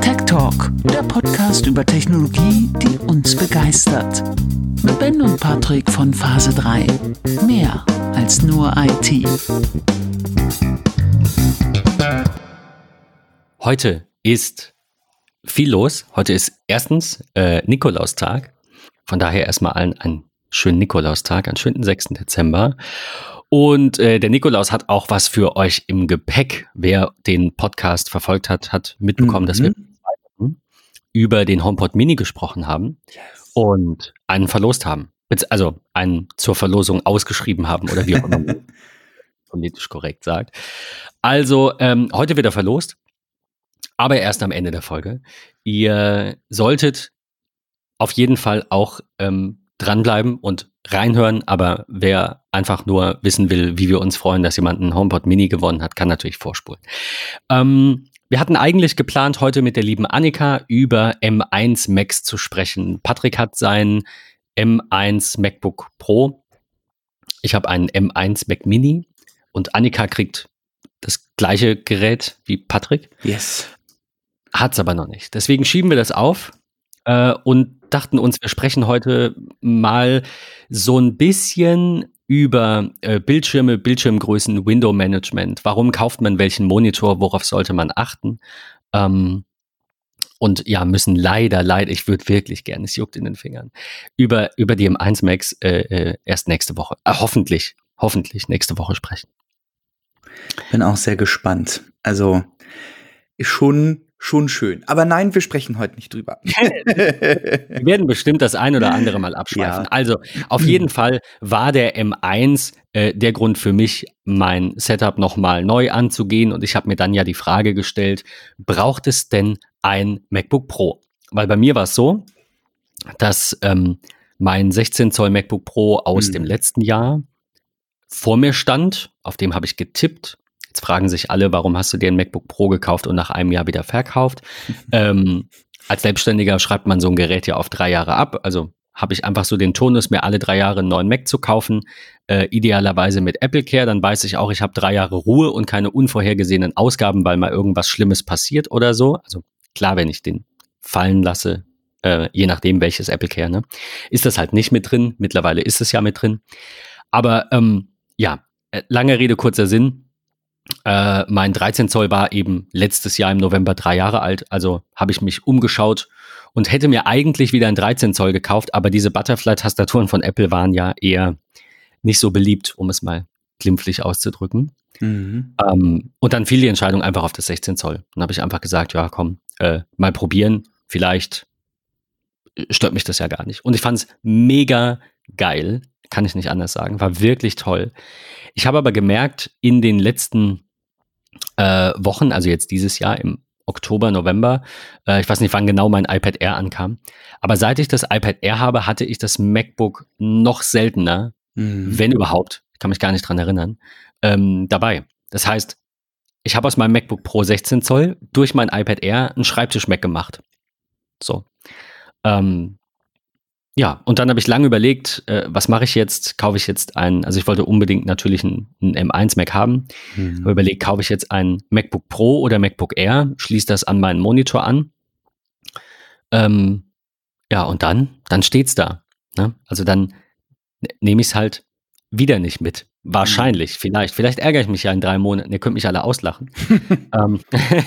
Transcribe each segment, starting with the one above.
Tech Talk, der Podcast über Technologie, die uns begeistert. Mit Ben und Patrick von Phase 3. Mehr als nur IT. Heute ist viel los. Heute ist erstens äh, Nikolaustag. Von daher erstmal allen einen schönen Nikolaustag, einen schönen 6. Dezember. Und äh, der Nikolaus hat auch was für euch im Gepäck. Wer den Podcast verfolgt hat, hat mitbekommen, mhm. dass wir über den HomePod Mini gesprochen haben yes. und einen verlost haben. Also einen zur Verlosung ausgeschrieben haben oder wie auch immer man politisch korrekt sagt. Also ähm, heute wird er verlost, aber erst am Ende der Folge. Ihr solltet auf jeden Fall auch ähm, dranbleiben und reinhören, aber wer einfach nur wissen will, wie wir uns freuen, dass jemand einen HomePod Mini gewonnen hat, kann natürlich vorspulen. Ähm, wir hatten eigentlich geplant, heute mit der lieben Annika über M1 Macs zu sprechen. Patrick hat sein M1 MacBook Pro. Ich habe einen M1 Mac Mini und Annika kriegt das gleiche Gerät wie Patrick. Yes. Hat es aber noch nicht. Deswegen schieben wir das auf äh, und dachten uns, wir sprechen heute mal so ein bisschen über äh, Bildschirme, Bildschirmgrößen, Window Management. Warum kauft man welchen Monitor? Worauf sollte man achten? Ähm, und ja, müssen leider, leider, ich würde wirklich gerne, es juckt in den Fingern, über, über die M1 Max äh, äh, erst nächste Woche, äh, hoffentlich, hoffentlich nächste Woche sprechen. Bin auch sehr gespannt. Also schon schon schön. Aber nein, wir sprechen heute nicht drüber. wir werden bestimmt das ein oder andere mal abschweifen. Ja. Also auf jeden Fall war der M1 äh, der Grund für mich, mein Setup nochmal neu anzugehen. Und ich habe mir dann ja die Frage gestellt, braucht es denn ein MacBook Pro? Weil bei mir war es so, dass ähm, mein 16 Zoll MacBook Pro aus mhm. dem letzten Jahr vor mir stand, auf dem habe ich getippt Jetzt fragen sich alle, warum hast du dir ein MacBook Pro gekauft und nach einem Jahr wieder verkauft? ähm, als Selbstständiger schreibt man so ein Gerät ja auf drei Jahre ab. Also habe ich einfach so den Tonus, mir alle drei Jahre einen neuen Mac zu kaufen, äh, idealerweise mit Apple Care. Dann weiß ich auch, ich habe drei Jahre Ruhe und keine unvorhergesehenen Ausgaben, weil mal irgendwas Schlimmes passiert oder so. Also klar, wenn ich den fallen lasse, äh, je nachdem welches Apple Care, ne, ist das halt nicht mit drin. Mittlerweile ist es ja mit drin. Aber ähm, ja, äh, lange Rede, kurzer Sinn. Äh, mein 13 Zoll war eben letztes Jahr im November drei Jahre alt, also habe ich mich umgeschaut und hätte mir eigentlich wieder ein 13 Zoll gekauft, aber diese Butterfly-Tastaturen von Apple waren ja eher nicht so beliebt, um es mal glimpflich auszudrücken. Mhm. Ähm, und dann fiel die Entscheidung einfach auf das 16 Zoll. Dann habe ich einfach gesagt, ja, komm, äh, mal probieren, vielleicht stört mich das ja gar nicht. Und ich fand es mega geil, kann ich nicht anders sagen, war wirklich toll. Ich habe aber gemerkt, in den letzten äh, Wochen, also jetzt dieses Jahr im Oktober, November, äh, ich weiß nicht, wann genau mein iPad Air ankam, aber seit ich das iPad Air habe, hatte ich das MacBook noch seltener, mhm. wenn überhaupt, ich kann mich gar nicht dran erinnern, ähm, dabei. Das heißt, ich habe aus meinem MacBook Pro 16 Zoll durch mein iPad Air einen Schreibtisch-Mac gemacht. So. Ähm, ja, und dann habe ich lange überlegt, äh, was mache ich jetzt? Kaufe ich jetzt ein, also ich wollte unbedingt natürlich ein, ein M1 Mac haben. Mhm. Habe überlegt, kaufe ich jetzt ein MacBook Pro oder MacBook Air, schließe das an meinen Monitor an. Ähm, ja, und dann, dann steht's da. Ne? Also dann ne, nehme ich es halt wieder nicht mit. Wahrscheinlich, mhm. vielleicht. Vielleicht ärgere ich mich ja in drei Monaten. Ihr könnt mich alle auslachen. ähm,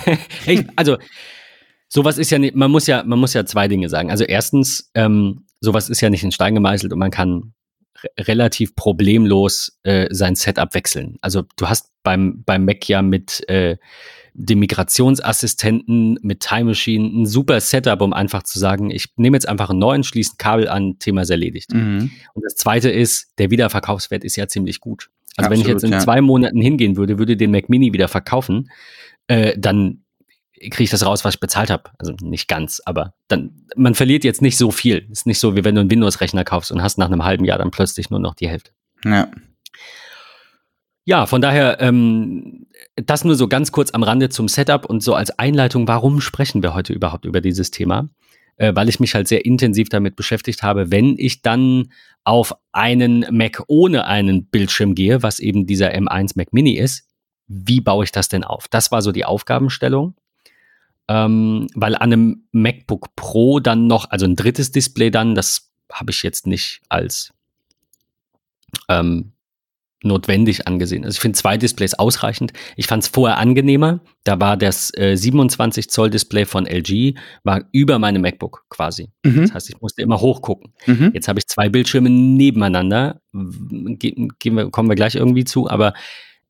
ich, also, sowas ist ja nicht, man muss ja, man muss ja zwei Dinge sagen. Also erstens, ähm, sowas ist ja nicht in Stein gemeißelt und man kann relativ problemlos äh, sein Setup wechseln. Also du hast beim, beim Mac ja mit äh, dem Migrationsassistenten, mit Time Machine ein super Setup, um einfach zu sagen, ich nehme jetzt einfach einen neuen, schließe ein Kabel an, Thema ist erledigt. Mhm. Und das zweite ist, der Wiederverkaufswert ist ja ziemlich gut. Also Absolut, wenn ich jetzt in ja. zwei Monaten hingehen würde, würde den Mac Mini wieder verkaufen, äh, dann kriege ich das raus, was ich bezahlt habe. Also nicht ganz, aber dann, man verliert jetzt nicht so viel. Ist nicht so, wie wenn du einen Windows-Rechner kaufst und hast nach einem halben Jahr dann plötzlich nur noch die Hälfte. Ja. Ja, von daher, ähm, das nur so ganz kurz am Rande zum Setup und so als Einleitung, warum sprechen wir heute überhaupt über dieses Thema? Äh, weil ich mich halt sehr intensiv damit beschäftigt habe, wenn ich dann auf einen Mac ohne einen Bildschirm gehe, was eben dieser M1 Mac Mini ist, wie baue ich das denn auf? Das war so die Aufgabenstellung. Ähm, weil an einem MacBook Pro dann noch, also ein drittes Display dann, das habe ich jetzt nicht als ähm, notwendig angesehen. Also ich finde zwei Displays ausreichend. Ich fand es vorher angenehmer. Da war das äh, 27 Zoll Display von LG war über meinem MacBook quasi. Mhm. Das heißt, ich musste immer hochgucken. Mhm. Jetzt habe ich zwei Bildschirme nebeneinander. Ge wir, kommen wir gleich irgendwie zu, aber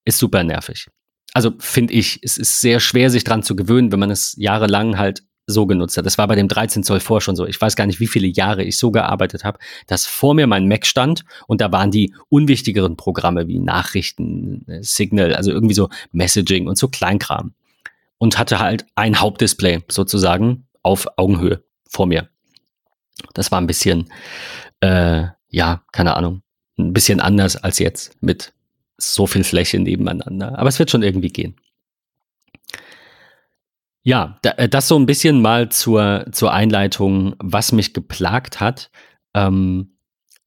ist super nervig. Also finde ich, es ist sehr schwer, sich dran zu gewöhnen, wenn man es jahrelang halt so genutzt hat. Das war bei dem 13 Zoll vor schon so. Ich weiß gar nicht, wie viele Jahre ich so gearbeitet habe, dass vor mir mein Mac stand und da waren die unwichtigeren Programme wie Nachrichten, äh, Signal, also irgendwie so Messaging und so Kleinkram. Und hatte halt ein Hauptdisplay sozusagen auf Augenhöhe vor mir. Das war ein bisschen, äh, ja, keine Ahnung, ein bisschen anders als jetzt mit so viel Fläche nebeneinander. Aber es wird schon irgendwie gehen. Ja, äh, das so ein bisschen mal zur, zur Einleitung, was mich geplagt hat. Ähm,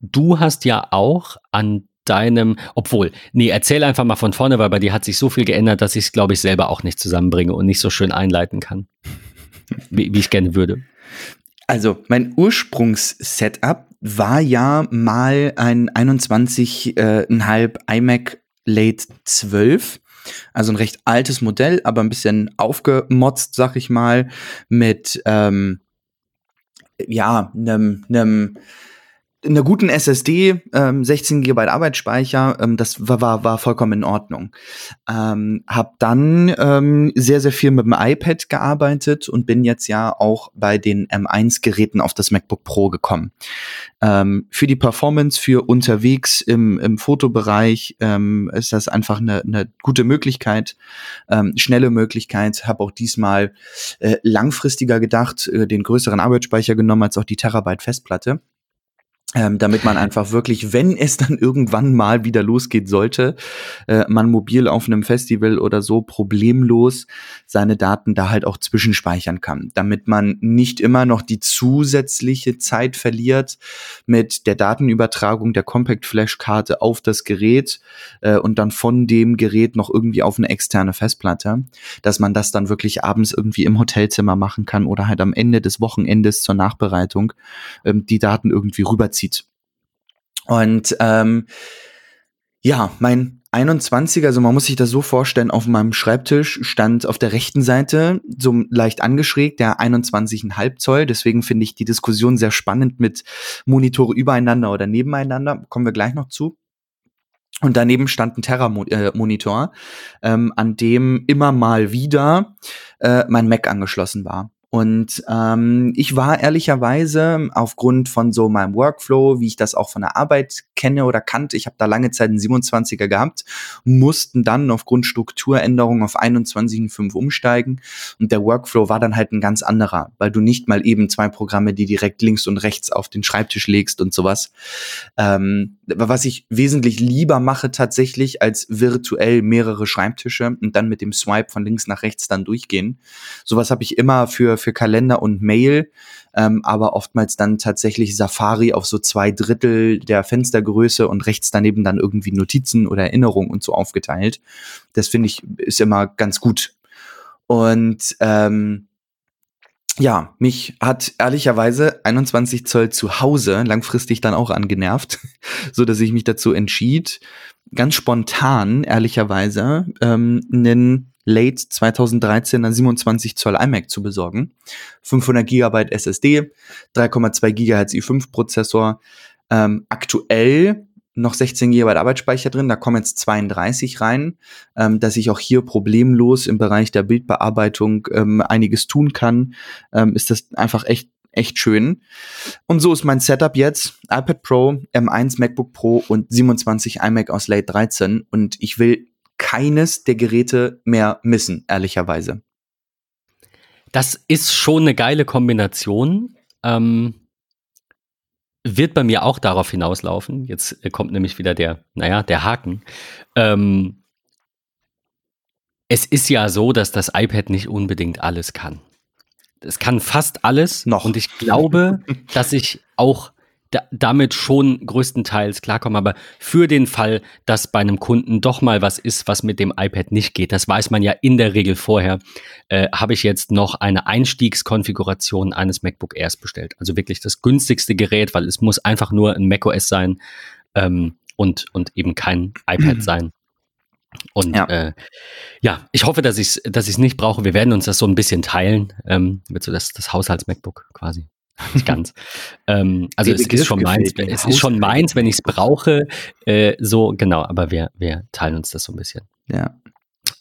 du hast ja auch an deinem, obwohl, nee, erzähl einfach mal von vorne, weil bei dir hat sich so viel geändert, dass ich es, glaube ich, selber auch nicht zusammenbringe und nicht so schön einleiten kann, wie, wie ich gerne würde. Also, mein Ursprungssetup war ja mal ein 21,5 äh, iMac Late 12 also ein recht altes Modell, aber ein bisschen aufgemotzt, sag ich mal, mit ähm, ja, einem, einem in einer guten SSD, ähm, 16 GB Arbeitsspeicher, ähm, das war, war, war vollkommen in Ordnung. Ähm, hab dann ähm, sehr, sehr viel mit dem iPad gearbeitet und bin jetzt ja auch bei den M1-Geräten auf das MacBook Pro gekommen. Ähm, für die Performance, für unterwegs im, im Fotobereich ähm, ist das einfach eine, eine gute Möglichkeit, ähm, schnelle Möglichkeit. Habe auch diesmal äh, langfristiger gedacht, äh, den größeren Arbeitsspeicher genommen als auch die Terabyte Festplatte ähm, damit man einfach wirklich, wenn es dann irgendwann mal wieder losgeht sollte, äh, man mobil auf einem Festival oder so problemlos seine Daten da halt auch zwischenspeichern kann, damit man nicht immer noch die zusätzliche Zeit verliert mit der Datenübertragung der Compact Flash Karte auf das Gerät äh, und dann von dem Gerät noch irgendwie auf eine externe Festplatte, dass man das dann wirklich abends irgendwie im Hotelzimmer machen kann oder halt am Ende des Wochenendes zur Nachbereitung ähm, die Daten irgendwie rüberzieht zieht. Und ähm, ja, mein 21, also man muss sich das so vorstellen, auf meinem Schreibtisch stand auf der rechten Seite so leicht angeschrägt der 21,5 Zoll. Deswegen finde ich die Diskussion sehr spannend mit Monitore übereinander oder nebeneinander. Kommen wir gleich noch zu. Und daneben stand ein Terra-Monitor, ähm, an dem immer mal wieder äh, mein Mac angeschlossen war. Und ähm, ich war ehrlicherweise aufgrund von so meinem Workflow, wie ich das auch von der Arbeit kenne oder kannte, ich habe da lange Zeit einen 27er gehabt, mussten dann aufgrund Strukturänderungen auf 21,5 umsteigen. Und der Workflow war dann halt ein ganz anderer, weil du nicht mal eben zwei Programme, die direkt links und rechts auf den Schreibtisch legst und sowas. Ähm, was ich wesentlich lieber mache tatsächlich, als virtuell mehrere Schreibtische und dann mit dem Swipe von links nach rechts dann durchgehen. Sowas habe ich immer für für Kalender und Mail, ähm, aber oftmals dann tatsächlich Safari auf so zwei Drittel der Fenstergröße und rechts daneben dann irgendwie Notizen oder Erinnerungen und so aufgeteilt. Das finde ich ist immer ganz gut. Und ähm, ja, mich hat ehrlicherweise 21 Zoll zu Hause langfristig dann auch angenervt, so dass ich mich dazu entschied, ganz spontan ehrlicherweise ähm, einen late 2013 ein 27 Zoll iMac zu besorgen. 500 GB SSD, 3,2 GHz i5 Prozessor, ähm, aktuell noch 16 GB Arbeitsspeicher drin, da kommen jetzt 32 rein, ähm, dass ich auch hier problemlos im Bereich der Bildbearbeitung ähm, einiges tun kann, ähm, ist das einfach echt echt schön. Und so ist mein Setup jetzt. iPad Pro, M1 MacBook Pro und 27 iMac aus Late 13. Und ich will keines der Geräte mehr missen, ehrlicherweise. Das ist schon eine geile Kombination. Ähm, wird bei mir auch darauf hinauslaufen. Jetzt kommt nämlich wieder der, naja, der Haken. Ähm, es ist ja so, dass das iPad nicht unbedingt alles kann. Es kann fast alles. Noch. Und ich glaube, dass ich auch da, damit schon größtenteils klarkommen, aber für den Fall, dass bei einem Kunden doch mal was ist, was mit dem iPad nicht geht, das weiß man ja in der Regel vorher, äh, habe ich jetzt noch eine Einstiegskonfiguration eines MacBook Airs bestellt. Also wirklich das günstigste Gerät, weil es muss einfach nur ein macOS sein ähm, und, und eben kein iPad sein. Und ja. Äh, ja, ich hoffe, dass ich es dass ich's nicht brauche. Wir werden uns das so ein bisschen teilen, ähm, wird so das, das Haushalts-MacBook quasi. Nicht ganz. ähm, also es ist schon meins, es ist schon meins, wenn ich es brauche. Äh, so, genau, aber wir, wir teilen uns das so ein bisschen. Ja.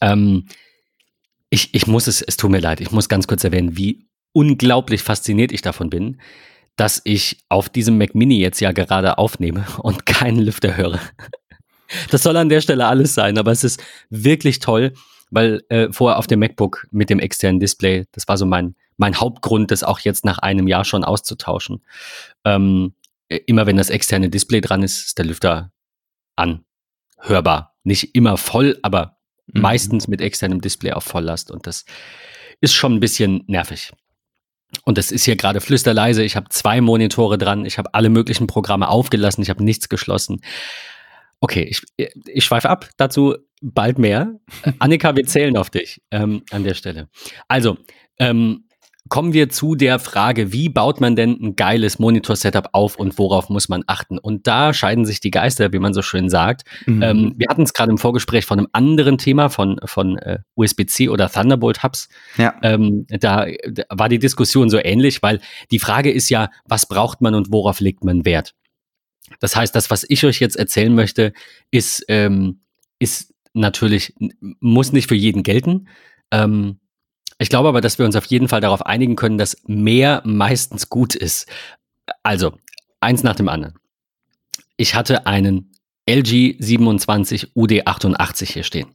Ähm, ich, ich muss es, es tut mir leid, ich muss ganz kurz erwähnen, wie unglaublich fasziniert ich davon bin, dass ich auf diesem Mac Mini jetzt ja gerade aufnehme und keinen Lüfter höre. Das soll an der Stelle alles sein, aber es ist wirklich toll, weil äh, vorher auf dem MacBook mit dem externen Display, das war so mein, mein Hauptgrund, das auch jetzt nach einem Jahr schon auszutauschen. Ähm, äh, immer wenn das externe Display dran ist, ist der Lüfter an. Hörbar. Nicht immer voll, aber mhm. meistens mit externem Display auf Volllast. Und das ist schon ein bisschen nervig. Und das ist hier gerade flüsterleise. Ich habe zwei Monitore dran. Ich habe alle möglichen Programme aufgelassen. Ich habe nichts geschlossen. Okay, ich, ich schweife ab. Dazu bald mehr. Annika, wir zählen auf dich ähm, an der Stelle. Also, ähm, kommen wir zu der Frage, wie baut man denn ein geiles Monitor-Setup auf und worauf muss man achten? Und da scheiden sich die Geister, wie man so schön sagt. Mhm. Ähm, wir hatten es gerade im Vorgespräch von einem anderen Thema, von, von äh, USB-C oder Thunderbolt-Hubs. Ja. Ähm, da, da war die Diskussion so ähnlich, weil die Frage ist ja, was braucht man und worauf legt man Wert? Das heißt, das, was ich euch jetzt erzählen möchte, ist, ähm, ist natürlich, muss nicht für jeden gelten. Ähm, ich glaube aber, dass wir uns auf jeden Fall darauf einigen können, dass mehr meistens gut ist. Also, eins nach dem anderen. Ich hatte einen LG 27 UD88 hier stehen,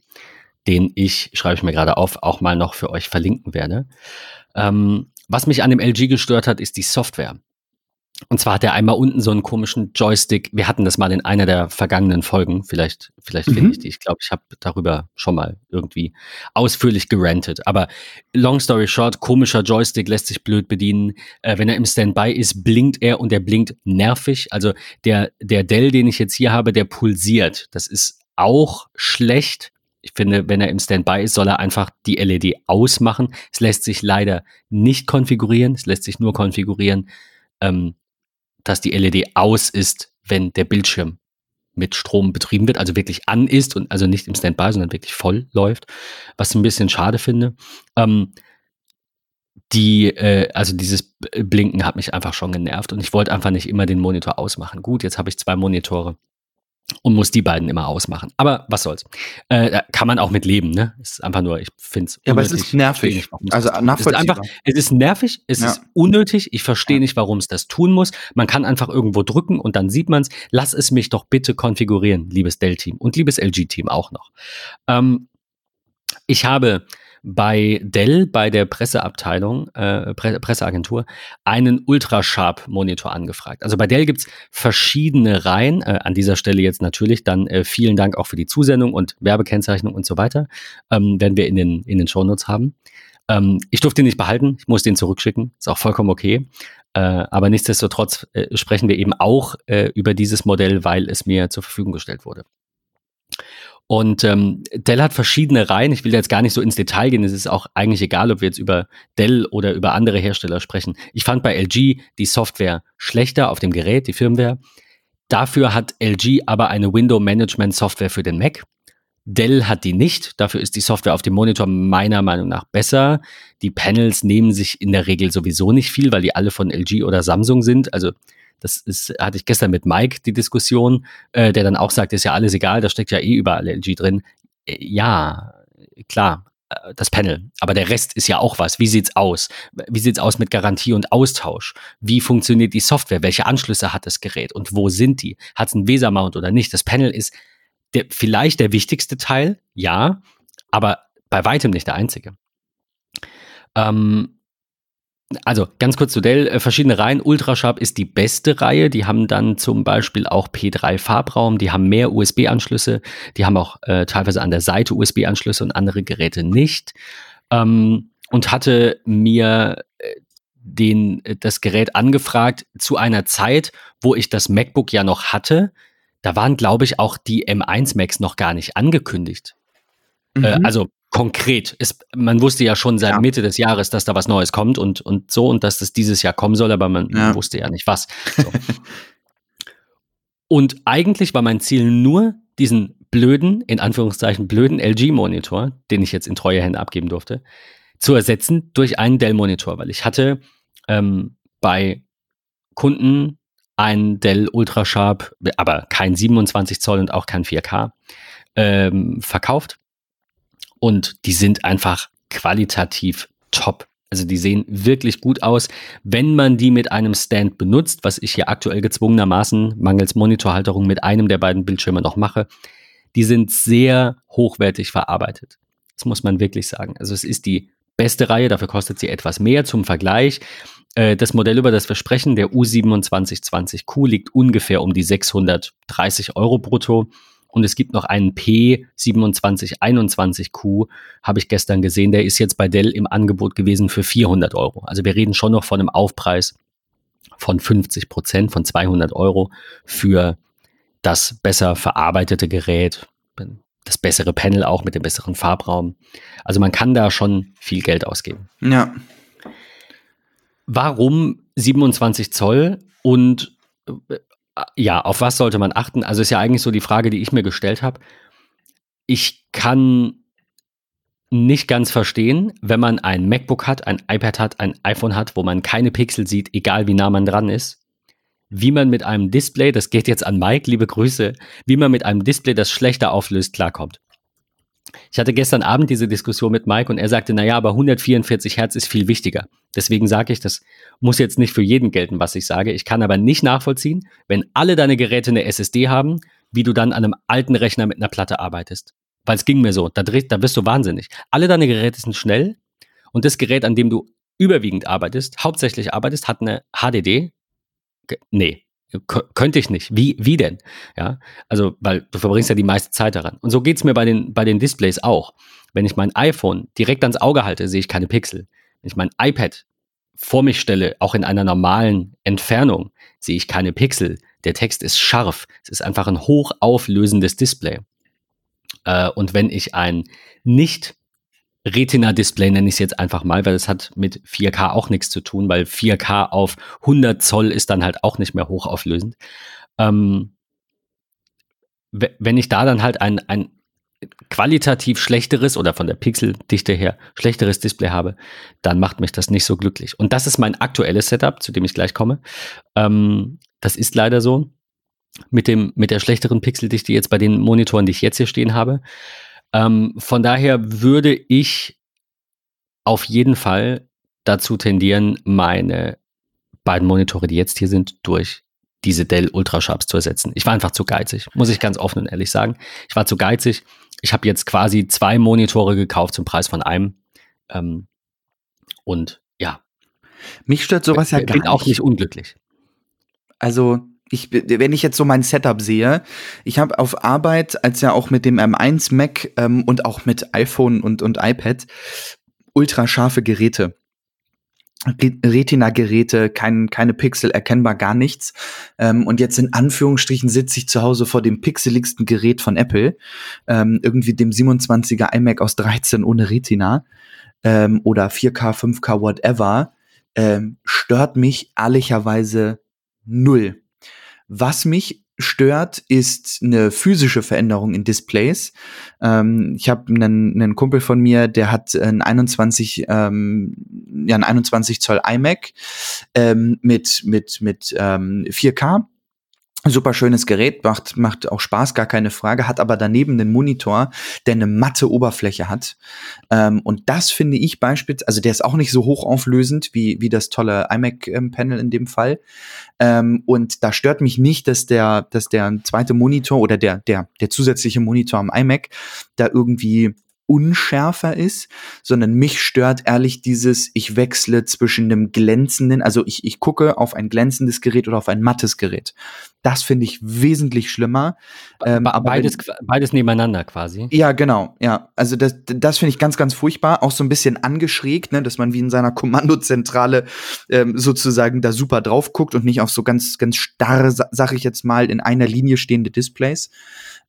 den ich, schreibe ich mir gerade auf, auch mal noch für euch verlinken werde. Ähm, was mich an dem LG gestört hat, ist die Software. Und zwar hat er einmal unten so einen komischen Joystick. Wir hatten das mal in einer der vergangenen Folgen. Vielleicht, vielleicht mhm. finde ich die. Ich glaube, ich habe darüber schon mal irgendwie ausführlich gerantet. Aber long story short, komischer Joystick lässt sich blöd bedienen. Äh, wenn er im Standby ist, blinkt er und er blinkt nervig. Also der, der Dell, den ich jetzt hier habe, der pulsiert. Das ist auch schlecht. Ich finde, wenn er im Standby ist, soll er einfach die LED ausmachen. Es lässt sich leider nicht konfigurieren. Es lässt sich nur konfigurieren, ähm, dass die LED aus ist, wenn der Bildschirm mit Strom betrieben wird, also wirklich an ist und also nicht im Standby, sondern wirklich voll läuft, was ich ein bisschen schade finde. Ähm, die, äh, also dieses Blinken hat mich einfach schon genervt und ich wollte einfach nicht immer den Monitor ausmachen. Gut, jetzt habe ich zwei Monitore und muss die beiden immer ausmachen. Aber was soll's. Äh, kann man auch mit leben, ne? Es ist einfach nur, ich finde es Ja, aber es ist nervig. Also nachvollziehbar. Es ist einfach, es ist nervig, es ja. ist unnötig. Ich verstehe ja. nicht, warum es das tun muss. Man kann einfach irgendwo drücken und dann sieht man es. Lass es mich doch bitte konfigurieren, liebes Dell-Team und liebes LG-Team auch noch. Ähm, ich habe bei Dell, bei der Presseabteilung, äh, Pre Presseagentur, einen Ultrasharp-Monitor angefragt. Also bei Dell gibt's verschiedene Reihen. Äh, an dieser Stelle jetzt natürlich dann äh, vielen Dank auch für die Zusendung und Werbekennzeichnung und so weiter. Ähm, werden wir in den, in den Shownotes haben. Ähm, ich durfte ihn nicht behalten, ich muss den zurückschicken. Ist auch vollkommen okay. Äh, aber nichtsdestotrotz äh, sprechen wir eben auch äh, über dieses Modell, weil es mir zur Verfügung gestellt wurde. Und ähm, Dell hat verschiedene Reihen. Ich will jetzt gar nicht so ins Detail gehen. Es ist auch eigentlich egal, ob wir jetzt über Dell oder über andere Hersteller sprechen. Ich fand bei LG die Software schlechter auf dem Gerät, die Firmware. Dafür hat LG aber eine Window Management Software für den Mac. Dell hat die nicht. Dafür ist die Software auf dem Monitor meiner Meinung nach besser. Die Panels nehmen sich in der Regel sowieso nicht viel, weil die alle von LG oder Samsung sind. Also das ist, hatte ich gestern mit Mike die Diskussion, äh, der dann auch sagt, ist ja alles egal, da steckt ja eh überall LG drin. Äh, ja, klar, äh, das Panel. Aber der Rest ist ja auch was. Wie sieht's aus? Wie sieht's aus mit Garantie und Austausch? Wie funktioniert die Software? Welche Anschlüsse hat das Gerät? Und wo sind die? Hat es einen VESA-Mount oder nicht? Das Panel ist der, vielleicht der wichtigste Teil, ja, aber bei weitem nicht der einzige. Ähm, also ganz kurz zu Dell, äh, verschiedene Reihen. Ultrasharp ist die beste Reihe. Die haben dann zum Beispiel auch P3 Farbraum, die haben mehr USB-Anschlüsse, die haben auch äh, teilweise an der Seite USB-Anschlüsse und andere Geräte nicht. Ähm, und hatte mir äh, den, äh, das Gerät angefragt zu einer Zeit, wo ich das MacBook ja noch hatte. Da waren, glaube ich, auch die M1 Macs noch gar nicht angekündigt. Mhm. Also konkret. Ist, man wusste ja schon seit ja. Mitte des Jahres, dass da was Neues kommt und, und so und dass das dieses Jahr kommen soll, aber man ja. wusste ja nicht was. So. und eigentlich war mein Ziel nur, diesen blöden, in Anführungszeichen blöden LG-Monitor, den ich jetzt in treue Hände abgeben durfte, zu ersetzen durch einen Dell-Monitor, weil ich hatte ähm, bei Kunden einen Dell Ultrasharp, aber kein 27 Zoll und auch kein 4K ähm, verkauft und die sind einfach qualitativ top. Also die sehen wirklich gut aus, wenn man die mit einem Stand benutzt, was ich hier aktuell gezwungenermaßen mangels Monitorhalterung mit einem der beiden Bildschirme noch mache. Die sind sehr hochwertig verarbeitet. Das muss man wirklich sagen. Also es ist die beste Reihe, dafür kostet sie etwas mehr zum Vergleich. Äh, das Modell, über das wir sprechen, der U2720Q, liegt ungefähr um die 630 Euro brutto. Und es gibt noch einen P2721Q, habe ich gestern gesehen, der ist jetzt bei Dell im Angebot gewesen für 400 Euro. Also wir reden schon noch von einem Aufpreis von 50 Prozent, von 200 Euro für das besser verarbeitete Gerät, das bessere Panel auch mit dem besseren Farbraum. Also man kann da schon viel Geld ausgeben. Ja. Warum 27 Zoll und ja, auf was sollte man achten? Also ist ja eigentlich so die Frage, die ich mir gestellt habe. Ich kann nicht ganz verstehen, wenn man ein MacBook hat, ein iPad hat, ein iPhone hat, wo man keine Pixel sieht, egal wie nah man dran ist, wie man mit einem Display, das geht jetzt an Mike, liebe Grüße, wie man mit einem Display, das schlechter auflöst, klarkommt. Ich hatte gestern Abend diese Diskussion mit Mike und er sagte, naja, aber 144 Hertz ist viel wichtiger. Deswegen sage ich, das muss jetzt nicht für jeden gelten, was ich sage. Ich kann aber nicht nachvollziehen, wenn alle deine Geräte eine SSD haben, wie du dann an einem alten Rechner mit einer Platte arbeitest. Weil es ging mir so, da, da bist du wahnsinnig. Alle deine Geräte sind schnell und das Gerät, an dem du überwiegend arbeitest, hauptsächlich arbeitest, hat eine HDD. Nee, könnte ich nicht. Wie, wie denn? Ja, also, weil du verbringst ja die meiste Zeit daran. Und so geht es mir bei den, bei den Displays auch. Wenn ich mein iPhone direkt ans Auge halte, sehe ich keine Pixel. Wenn ich mein iPad vor mich stelle, auch in einer normalen Entfernung, sehe ich keine Pixel. Der Text ist scharf. Es ist einfach ein hochauflösendes Display. Äh, und wenn ich ein nicht Retina-Display nenne ich es jetzt einfach mal, weil es hat mit 4K auch nichts zu tun, weil 4K auf 100 Zoll ist dann halt auch nicht mehr hochauflösend. Ähm, wenn ich da dann halt ein, ein qualitativ schlechteres oder von der Pixeldichte her schlechteres Display habe, dann macht mich das nicht so glücklich. Und das ist mein aktuelles Setup, zu dem ich gleich komme. Ähm, das ist leider so. Mit, dem, mit der schlechteren Pixeldichte jetzt bei den Monitoren, die ich jetzt hier stehen habe. Ähm, von daher würde ich auf jeden Fall dazu tendieren, meine beiden Monitore, die jetzt hier sind, durch diese Dell Ultrasharps zu ersetzen. Ich war einfach zu geizig, muss ich ganz offen und ehrlich sagen. Ich war zu geizig. Ich habe jetzt quasi zwei Monitore gekauft zum Preis von einem. Ähm, und ja. Mich stört sowas ja gar nicht. bin auch nicht unglücklich. Also ich, wenn ich jetzt so mein Setup sehe, ich habe auf Arbeit, als ja auch mit dem M1 Mac ähm, und auch mit iPhone und, und iPad, ultra scharfe Geräte. Retina-Geräte, kein, keine Pixel, erkennbar gar nichts. Ähm, und jetzt in Anführungsstrichen sitze ich zu Hause vor dem pixeligsten Gerät von Apple, ähm, irgendwie dem 27er iMac aus 13 ohne Retina ähm, oder 4K, 5K, whatever, ähm, stört mich ehrlicherweise null. Was mich stört, ist eine physische Veränderung in Displays. Ähm, ich habe einen, einen Kumpel von mir, der hat ein 21, ähm, ja, ein 21 Zoll iMac ähm, mit mit mit ähm, 4K Super schönes Gerät, macht, macht auch Spaß, gar keine Frage, hat aber daneben einen Monitor, der eine matte Oberfläche hat. Ähm, und das finde ich beispielsweise, also der ist auch nicht so hochauflösend wie, wie das tolle iMac-Panel in dem Fall. Ähm, und da stört mich nicht, dass der, dass der zweite Monitor oder der, der, der zusätzliche Monitor am iMac da irgendwie unschärfer ist, sondern mich stört ehrlich dieses, ich wechsle zwischen einem glänzenden, also ich, ich gucke auf ein glänzendes Gerät oder auf ein mattes Gerät. Das finde ich wesentlich schlimmer. Ähm, aber beides, wenn, beides nebeneinander quasi. Ja, genau. Ja, also das, das finde ich ganz, ganz furchtbar. Auch so ein bisschen angeschrägt, ne, dass man wie in seiner Kommandozentrale ähm, sozusagen da super drauf guckt und nicht auf so ganz, ganz starre, sag ich jetzt mal, in einer Linie stehende Displays.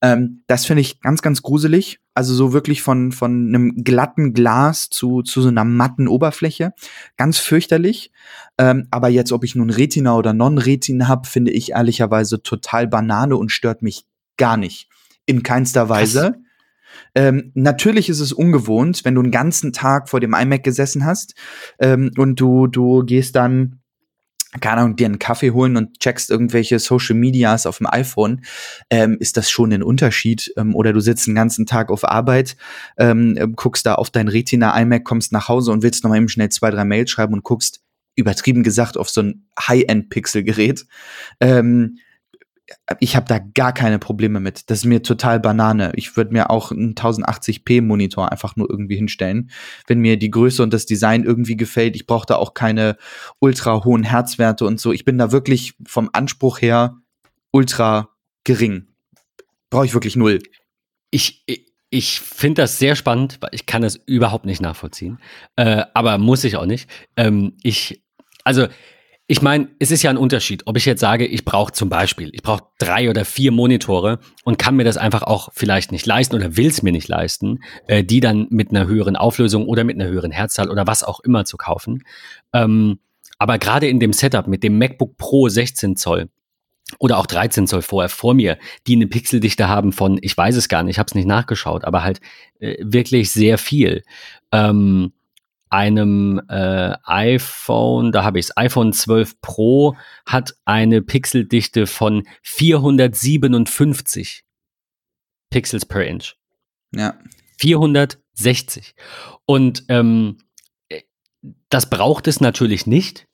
Ähm, das finde ich ganz, ganz gruselig. Also so wirklich von, von einem glatten Glas zu, zu so einer matten Oberfläche. Ganz fürchterlich. Ähm, aber jetzt, ob ich nun Retina oder Non-Retina habe, finde ich ehrlicherweise total Banane und stört mich gar nicht. In keinster Weise. Ähm, natürlich ist es ungewohnt, wenn du einen ganzen Tag vor dem iMac gesessen hast ähm, und du, du gehst dann keine Ahnung, dir einen Kaffee holen und checkst irgendwelche Social Medias auf dem iPhone, ähm, ist das schon ein Unterschied. Ähm, oder du sitzt den ganzen Tag auf Arbeit, ähm, ähm guckst da auf dein Retina iMac, kommst nach Hause und willst noch mal eben schnell zwei, drei Mails schreiben und guckst, übertrieben gesagt, auf so ein High-End-Pixel-Gerät. Ähm, ich habe da gar keine Probleme mit. Das ist mir total Banane. Ich würde mir auch einen 1080p Monitor einfach nur irgendwie hinstellen, wenn mir die Größe und das Design irgendwie gefällt. Ich brauche da auch keine ultra hohen Herzwerte und so. Ich bin da wirklich vom Anspruch her ultra gering. Brauche ich wirklich null. Ich, ich finde das sehr spannend, weil ich kann das überhaupt nicht nachvollziehen. Äh, aber muss ich auch nicht. Ähm, ich, also ich meine, es ist ja ein Unterschied, ob ich jetzt sage, ich brauche zum Beispiel, ich brauche drei oder vier Monitore und kann mir das einfach auch vielleicht nicht leisten oder will es mir nicht leisten, äh, die dann mit einer höheren Auflösung oder mit einer höheren Herzzahl oder was auch immer zu kaufen. Ähm, aber gerade in dem Setup mit dem MacBook Pro 16 Zoll oder auch 13 Zoll vorher vor mir, die eine Pixeldichte haben von, ich weiß es gar nicht, ich habe es nicht nachgeschaut, aber halt äh, wirklich sehr viel. Ähm, einem äh, iPhone, da habe ich es, iPhone 12 Pro hat eine Pixeldichte von 457 Pixels per Inch. Ja. 460. Und ähm, das braucht es natürlich nicht.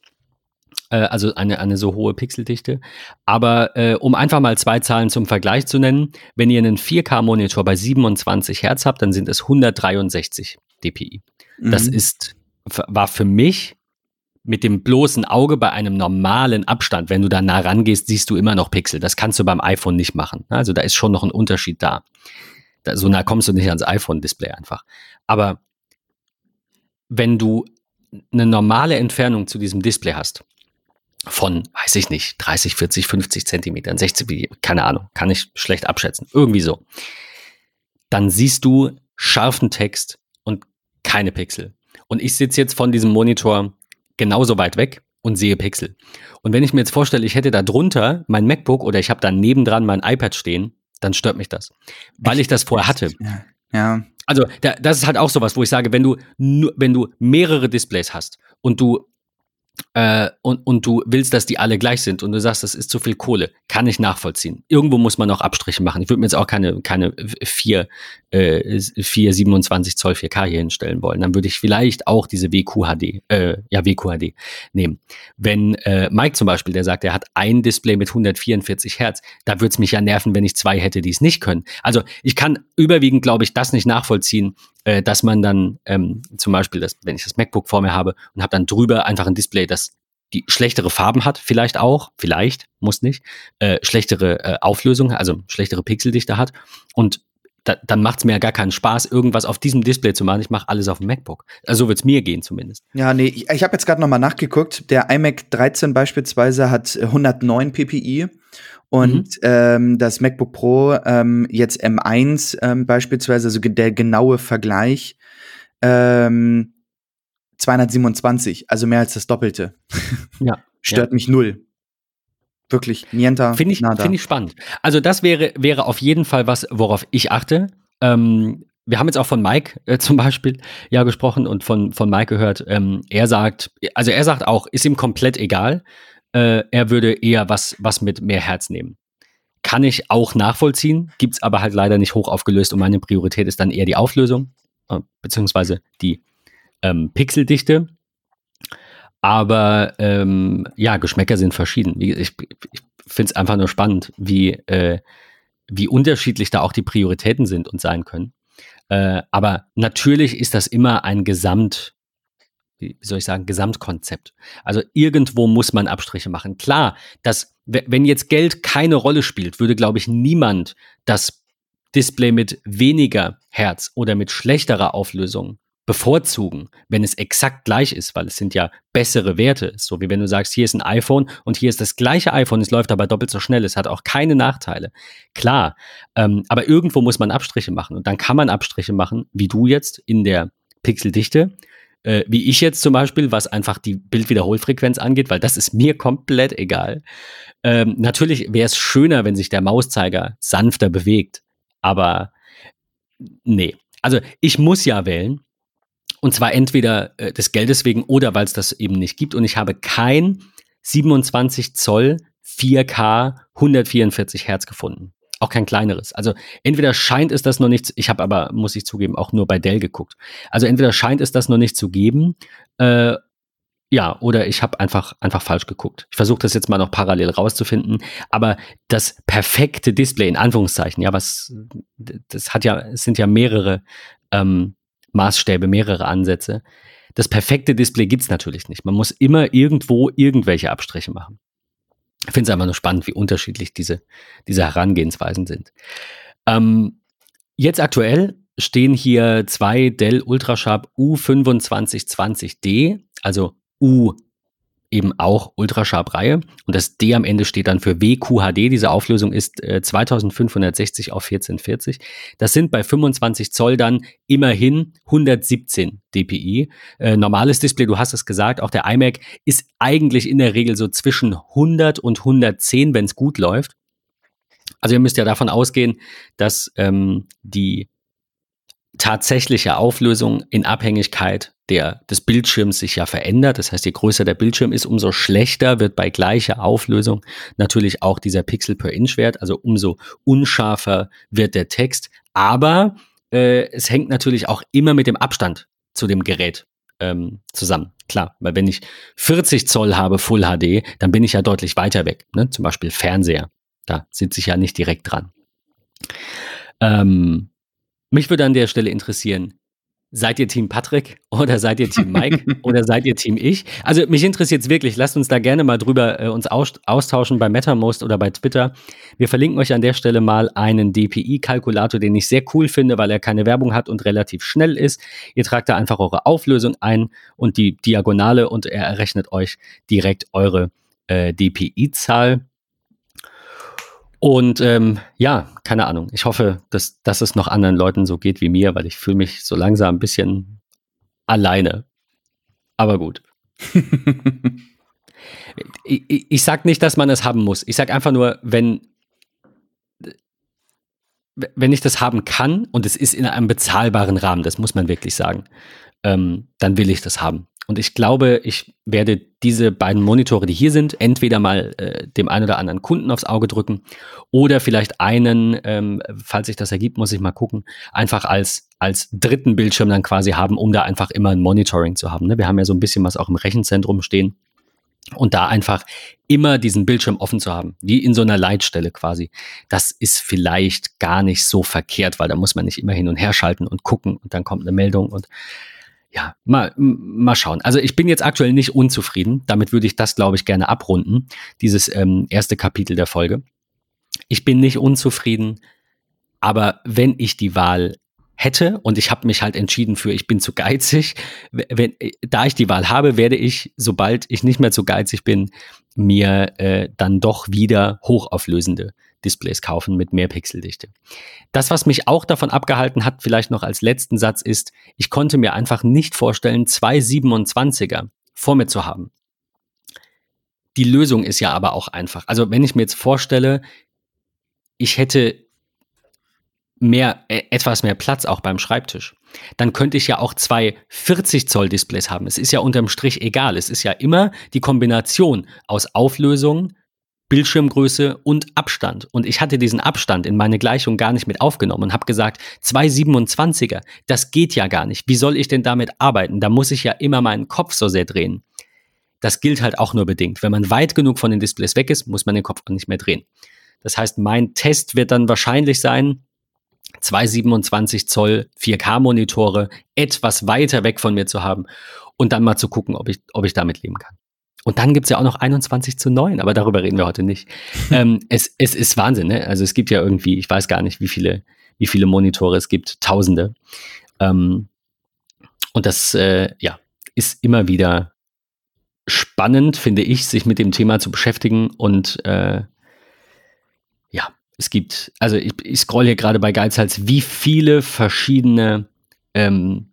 Äh, also eine, eine so hohe Pixeldichte. Aber äh, um einfach mal zwei Zahlen zum Vergleich zu nennen, wenn ihr einen 4K-Monitor bei 27 Hertz habt, dann sind es 163 dpi. Das mhm. ist, war für mich mit dem bloßen Auge bei einem normalen Abstand, wenn du da nah rangehst, siehst du immer noch Pixel. Das kannst du beim iPhone nicht machen. Also da ist schon noch ein Unterschied da. da so nah kommst du nicht ans iPhone-Display einfach. Aber wenn du eine normale Entfernung zu diesem Display hast, von, weiß ich nicht, 30, 40, 50 Zentimetern, 60, keine Ahnung, kann ich schlecht abschätzen, irgendwie so, dann siehst du scharfen Text keine Pixel. Und ich sitze jetzt von diesem Monitor genauso weit weg und sehe Pixel. Und wenn ich mir jetzt vorstelle, ich hätte da drunter mein MacBook oder ich habe da nebendran mein iPad stehen, dann stört mich das. Weil ich das vorher hatte. Ja. ja. Also, da, das ist halt auch sowas, wo ich sage, wenn du, wenn du mehrere Displays hast und du äh, und, und du willst, dass die alle gleich sind und du sagst, das ist zu viel Kohle, kann ich nachvollziehen. Irgendwo muss man noch Abstriche machen. Ich würde mir jetzt auch keine, keine 4, äh, 4 27 Zoll 4K hier hinstellen wollen. Dann würde ich vielleicht auch diese WQHD, äh, ja, WQHD nehmen. Wenn äh, Mike zum Beispiel, der sagt, er hat ein Display mit 144 Hertz, da würde es mich ja nerven, wenn ich zwei hätte, die es nicht können. Also ich kann überwiegend, glaube ich, das nicht nachvollziehen, äh, dass man dann ähm, zum Beispiel, das, wenn ich das MacBook vor mir habe und habe dann drüber einfach ein Display, das die schlechtere Farben hat, vielleicht auch, vielleicht, muss nicht, äh, schlechtere äh, Auflösung, also schlechtere Pixeldichte hat und da, dann macht es mir ja gar keinen Spaß, irgendwas auf diesem Display zu machen. Ich mache alles auf dem MacBook. Also so wird es mir gehen zumindest. Ja, nee, ich, ich habe jetzt gerade noch mal nachgeguckt. Der iMac 13 beispielsweise hat 109 ppi und mhm. ähm, das MacBook Pro ähm, jetzt M1 ähm, beispielsweise, also der genaue Vergleich, ähm, 227, also mehr als das Doppelte. Ja. Stört ja. mich null. Wirklich, nienta. Finde ich, find ich spannend. Also das wäre, wäre auf jeden Fall was, worauf ich achte. Ähm, wir haben jetzt auch von Mike äh, zum Beispiel ja gesprochen und von, von Mike gehört. Ähm, er sagt, also er sagt auch, ist ihm komplett egal. Äh, er würde eher was, was mit mehr Herz nehmen. Kann ich auch nachvollziehen, gibt es aber halt leider nicht hoch aufgelöst und meine Priorität ist dann eher die Auflösung, äh, beziehungsweise die ähm, Pixeldichte. Aber ähm, ja, Geschmäcker sind verschieden. Ich, ich finde es einfach nur spannend, wie, äh, wie unterschiedlich da auch die Prioritäten sind und sein können. Äh, aber natürlich ist das immer ein Gesamt, wie soll ich sagen, Gesamtkonzept. Also irgendwo muss man Abstriche machen. Klar, dass wenn jetzt Geld keine Rolle spielt, würde, glaube ich, niemand das Display mit weniger Herz oder mit schlechterer Auflösung bevorzugen, wenn es exakt gleich ist, weil es sind ja bessere Werte. So wie wenn du sagst, hier ist ein iPhone und hier ist das gleiche iPhone, es läuft aber doppelt so schnell, es hat auch keine Nachteile. Klar, ähm, aber irgendwo muss man Abstriche machen und dann kann man Abstriche machen, wie du jetzt in der Pixeldichte, äh, wie ich jetzt zum Beispiel, was einfach die Bildwiederholfrequenz angeht, weil das ist mir komplett egal. Ähm, natürlich wäre es schöner, wenn sich der Mauszeiger sanfter bewegt, aber nee. Also ich muss ja wählen und zwar entweder äh, des Geldes wegen oder weil es das eben nicht gibt. Und ich habe kein 27 Zoll 4K 144 Hertz gefunden. Auch kein kleineres. Also entweder scheint es das noch nicht, ich habe aber, muss ich zugeben, auch nur bei Dell geguckt. Also entweder scheint es das noch nicht zu geben, äh, ja, oder ich habe einfach, einfach falsch geguckt. Ich versuche das jetzt mal noch parallel rauszufinden. Aber das perfekte Display, in Anführungszeichen, ja, was, das hat ja, es sind ja mehrere ähm, Maßstäbe, mehrere Ansätze. Das perfekte Display gibt es natürlich nicht. Man muss immer irgendwo irgendwelche Abstriche machen. Ich finde es einfach nur spannend, wie unterschiedlich diese, diese Herangehensweisen sind. Ähm, jetzt aktuell stehen hier zwei Dell Ultrasharp U2520D, also U eben auch Ultrasharp-Reihe. Und das D am Ende steht dann für WQHD. Diese Auflösung ist äh, 2560 auf 1440. Das sind bei 25 Zoll dann immerhin 117 dpi. Äh, normales Display, du hast es gesagt, auch der iMac ist eigentlich in der Regel so zwischen 100 und 110, wenn es gut läuft. Also ihr müsst ja davon ausgehen, dass ähm, die tatsächliche Auflösung in Abhängigkeit der, des Bildschirms sich ja verändert. Das heißt, je größer der Bildschirm ist, umso schlechter wird bei gleicher Auflösung natürlich auch dieser Pixel per Inch Wert. Also umso unscharfer wird der Text. Aber äh, es hängt natürlich auch immer mit dem Abstand zu dem Gerät ähm, zusammen. Klar, weil wenn ich 40 Zoll habe Full HD, dann bin ich ja deutlich weiter weg. Ne? Zum Beispiel Fernseher. Da sitze ich ja nicht direkt dran. Ähm, mich würde an der Stelle interessieren, seid ihr Team Patrick oder seid ihr Team Mike oder seid ihr Team ich? Also mich interessiert es wirklich. Lasst uns da gerne mal drüber äh, uns austauschen bei MetaMost oder bei Twitter. Wir verlinken euch an der Stelle mal einen DPI-Kalkulator, den ich sehr cool finde, weil er keine Werbung hat und relativ schnell ist. Ihr tragt da einfach eure Auflösung ein und die Diagonale und er errechnet euch direkt eure äh, DPI-Zahl. Und ähm, ja, keine Ahnung. Ich hoffe, dass, dass es noch anderen Leuten so geht wie mir, weil ich fühle mich so langsam ein bisschen alleine. Aber gut. ich, ich, ich sag nicht, dass man es haben muss. Ich sag einfach nur, wenn, wenn ich das haben kann und es ist in einem bezahlbaren Rahmen, das muss man wirklich sagen, ähm, dann will ich das haben. Und ich glaube, ich werde diese beiden Monitore, die hier sind, entweder mal äh, dem einen oder anderen Kunden aufs Auge drücken oder vielleicht einen, ähm, falls sich das ergibt, muss ich mal gucken, einfach als, als dritten Bildschirm dann quasi haben, um da einfach immer ein Monitoring zu haben. Ne? Wir haben ja so ein bisschen was auch im Rechenzentrum stehen. Und da einfach immer diesen Bildschirm offen zu haben, wie in so einer Leitstelle quasi. Das ist vielleicht gar nicht so verkehrt, weil da muss man nicht immer hin und her schalten und gucken und dann kommt eine Meldung und ja, mal, mal schauen. Also ich bin jetzt aktuell nicht unzufrieden. Damit würde ich das, glaube ich, gerne abrunden, dieses ähm, erste Kapitel der Folge. Ich bin nicht unzufrieden, aber wenn ich die Wahl hätte und ich habe mich halt entschieden für, ich bin zu geizig, wenn, äh, da ich die Wahl habe, werde ich, sobald ich nicht mehr zu geizig bin, mir äh, dann doch wieder hochauflösende Displays kaufen mit mehr Pixeldichte. Das, was mich auch davon abgehalten hat, vielleicht noch als letzten Satz ist, ich konnte mir einfach nicht vorstellen, zwei 27er vor mir zu haben. Die Lösung ist ja aber auch einfach. Also wenn ich mir jetzt vorstelle, ich hätte mehr, äh, etwas mehr Platz auch beim Schreibtisch, dann könnte ich ja auch zwei 40 Zoll Displays haben. Es ist ja unterm Strich egal. Es ist ja immer die Kombination aus Auflösung, Bildschirmgröße und Abstand. Und ich hatte diesen Abstand in meine Gleichung gar nicht mit aufgenommen und habe gesagt, zwei 27er, das geht ja gar nicht. Wie soll ich denn damit arbeiten? Da muss ich ja immer meinen Kopf so sehr drehen. Das gilt halt auch nur bedingt. Wenn man weit genug von den Displays weg ist, muss man den Kopf auch nicht mehr drehen. Das heißt, mein Test wird dann wahrscheinlich sein, zwei 27 Zoll 4K-Monitore etwas weiter weg von mir zu haben und dann mal zu gucken, ob ich, ob ich damit leben kann. Und dann gibt's ja auch noch 21 zu 9, aber darüber reden wir heute nicht. ähm, es, es ist Wahnsinn, ne? Also es gibt ja irgendwie, ich weiß gar nicht, wie viele, wie viele Monitore es gibt, Tausende. Ähm, und das, äh, ja, ist immer wieder spannend, finde ich, sich mit dem Thema zu beschäftigen. Und äh, ja, es gibt, also ich, ich scroll hier gerade bei Geizhals, wie viele verschiedene ähm,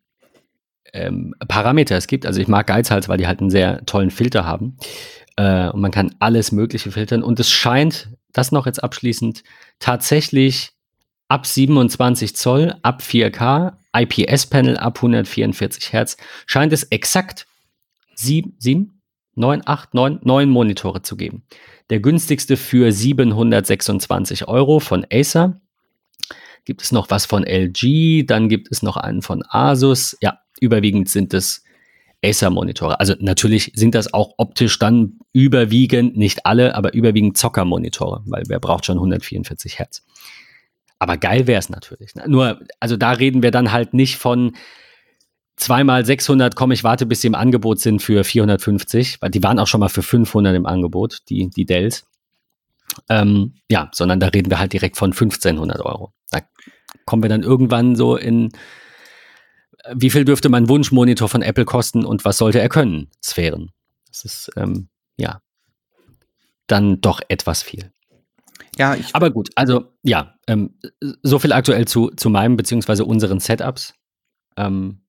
ähm, Parameter es gibt. Also ich mag Geizhals, weil die halt einen sehr tollen Filter haben. Äh, und man kann alles Mögliche filtern. Und es scheint, das noch jetzt abschließend, tatsächlich ab 27 Zoll, ab 4K, IPS-Panel ab 144 Hertz, scheint es exakt 7, 7, 9, 8, 9, 9 Monitore zu geben. Der günstigste für 726 Euro von Acer. Gibt es noch was von LG, dann gibt es noch einen von Asus. Ja, überwiegend sind es Acer-Monitore. Also natürlich sind das auch optisch dann überwiegend, nicht alle, aber überwiegend Zocker-Monitore, weil wer braucht schon 144 Hertz. Aber geil wäre es natürlich. Ne? Nur, also da reden wir dann halt nicht von zweimal 600, komm, ich warte, bis sie im Angebot sind für 450, weil die waren auch schon mal für 500 im Angebot, die, die Dells. Ähm, ja, sondern da reden wir halt direkt von 1500 Euro. Da kommen wir dann irgendwann so in, wie viel dürfte mein Wunschmonitor von Apple kosten und was sollte er können? Sphären. Das ist, ähm, ja, dann doch etwas viel. Ja, ich aber gut, also ja, ähm, so viel aktuell zu, zu meinem beziehungsweise unseren Setups. Ähm,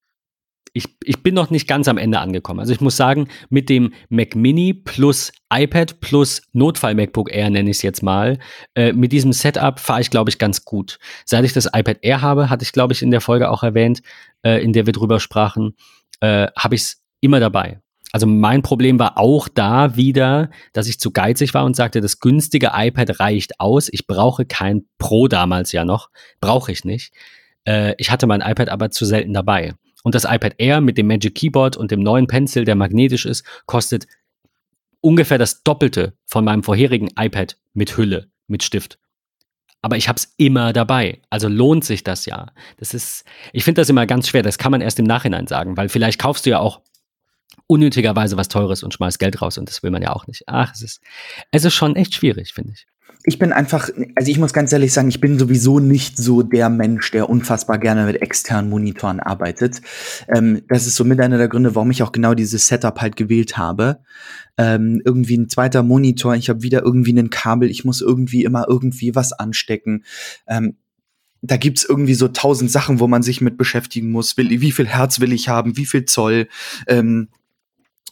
ich, ich bin noch nicht ganz am Ende angekommen. Also ich muss sagen, mit dem Mac Mini plus iPad plus Notfall MacBook Air nenne ich es jetzt mal, äh, mit diesem Setup fahre ich, glaube ich, ganz gut. Seit ich das iPad Air habe, hatte ich, glaube ich, in der Folge auch erwähnt, äh, in der wir drüber sprachen, äh, habe ich es immer dabei. Also mein Problem war auch da wieder, dass ich zu geizig war und sagte, das günstige iPad reicht aus. Ich brauche kein Pro damals ja noch. Brauche ich nicht. Äh, ich hatte mein iPad aber zu selten dabei. Und das iPad Air mit dem Magic Keyboard und dem neuen Pencil, der magnetisch ist, kostet ungefähr das Doppelte von meinem vorherigen iPad mit Hülle, mit Stift. Aber ich habe es immer dabei. Also lohnt sich das ja. Das ist, ich finde das immer ganz schwer. Das kann man erst im Nachhinein sagen, weil vielleicht kaufst du ja auch unnötigerweise was Teures und schmeißt Geld raus und das will man ja auch nicht. Ach, es ist, es ist schon echt schwierig, finde ich ich bin einfach, also ich muss ganz ehrlich sagen, ich bin sowieso nicht so der Mensch, der unfassbar gerne mit externen Monitoren arbeitet. Ähm, das ist somit einer der Gründe, warum ich auch genau dieses Setup halt gewählt habe. Ähm, irgendwie ein zweiter Monitor, ich habe wieder irgendwie ein Kabel, ich muss irgendwie immer irgendwie was anstecken. Ähm, da gibt's irgendwie so tausend Sachen, wo man sich mit beschäftigen muss. Will, wie viel Herz will ich haben? Wie viel Zoll? Ähm,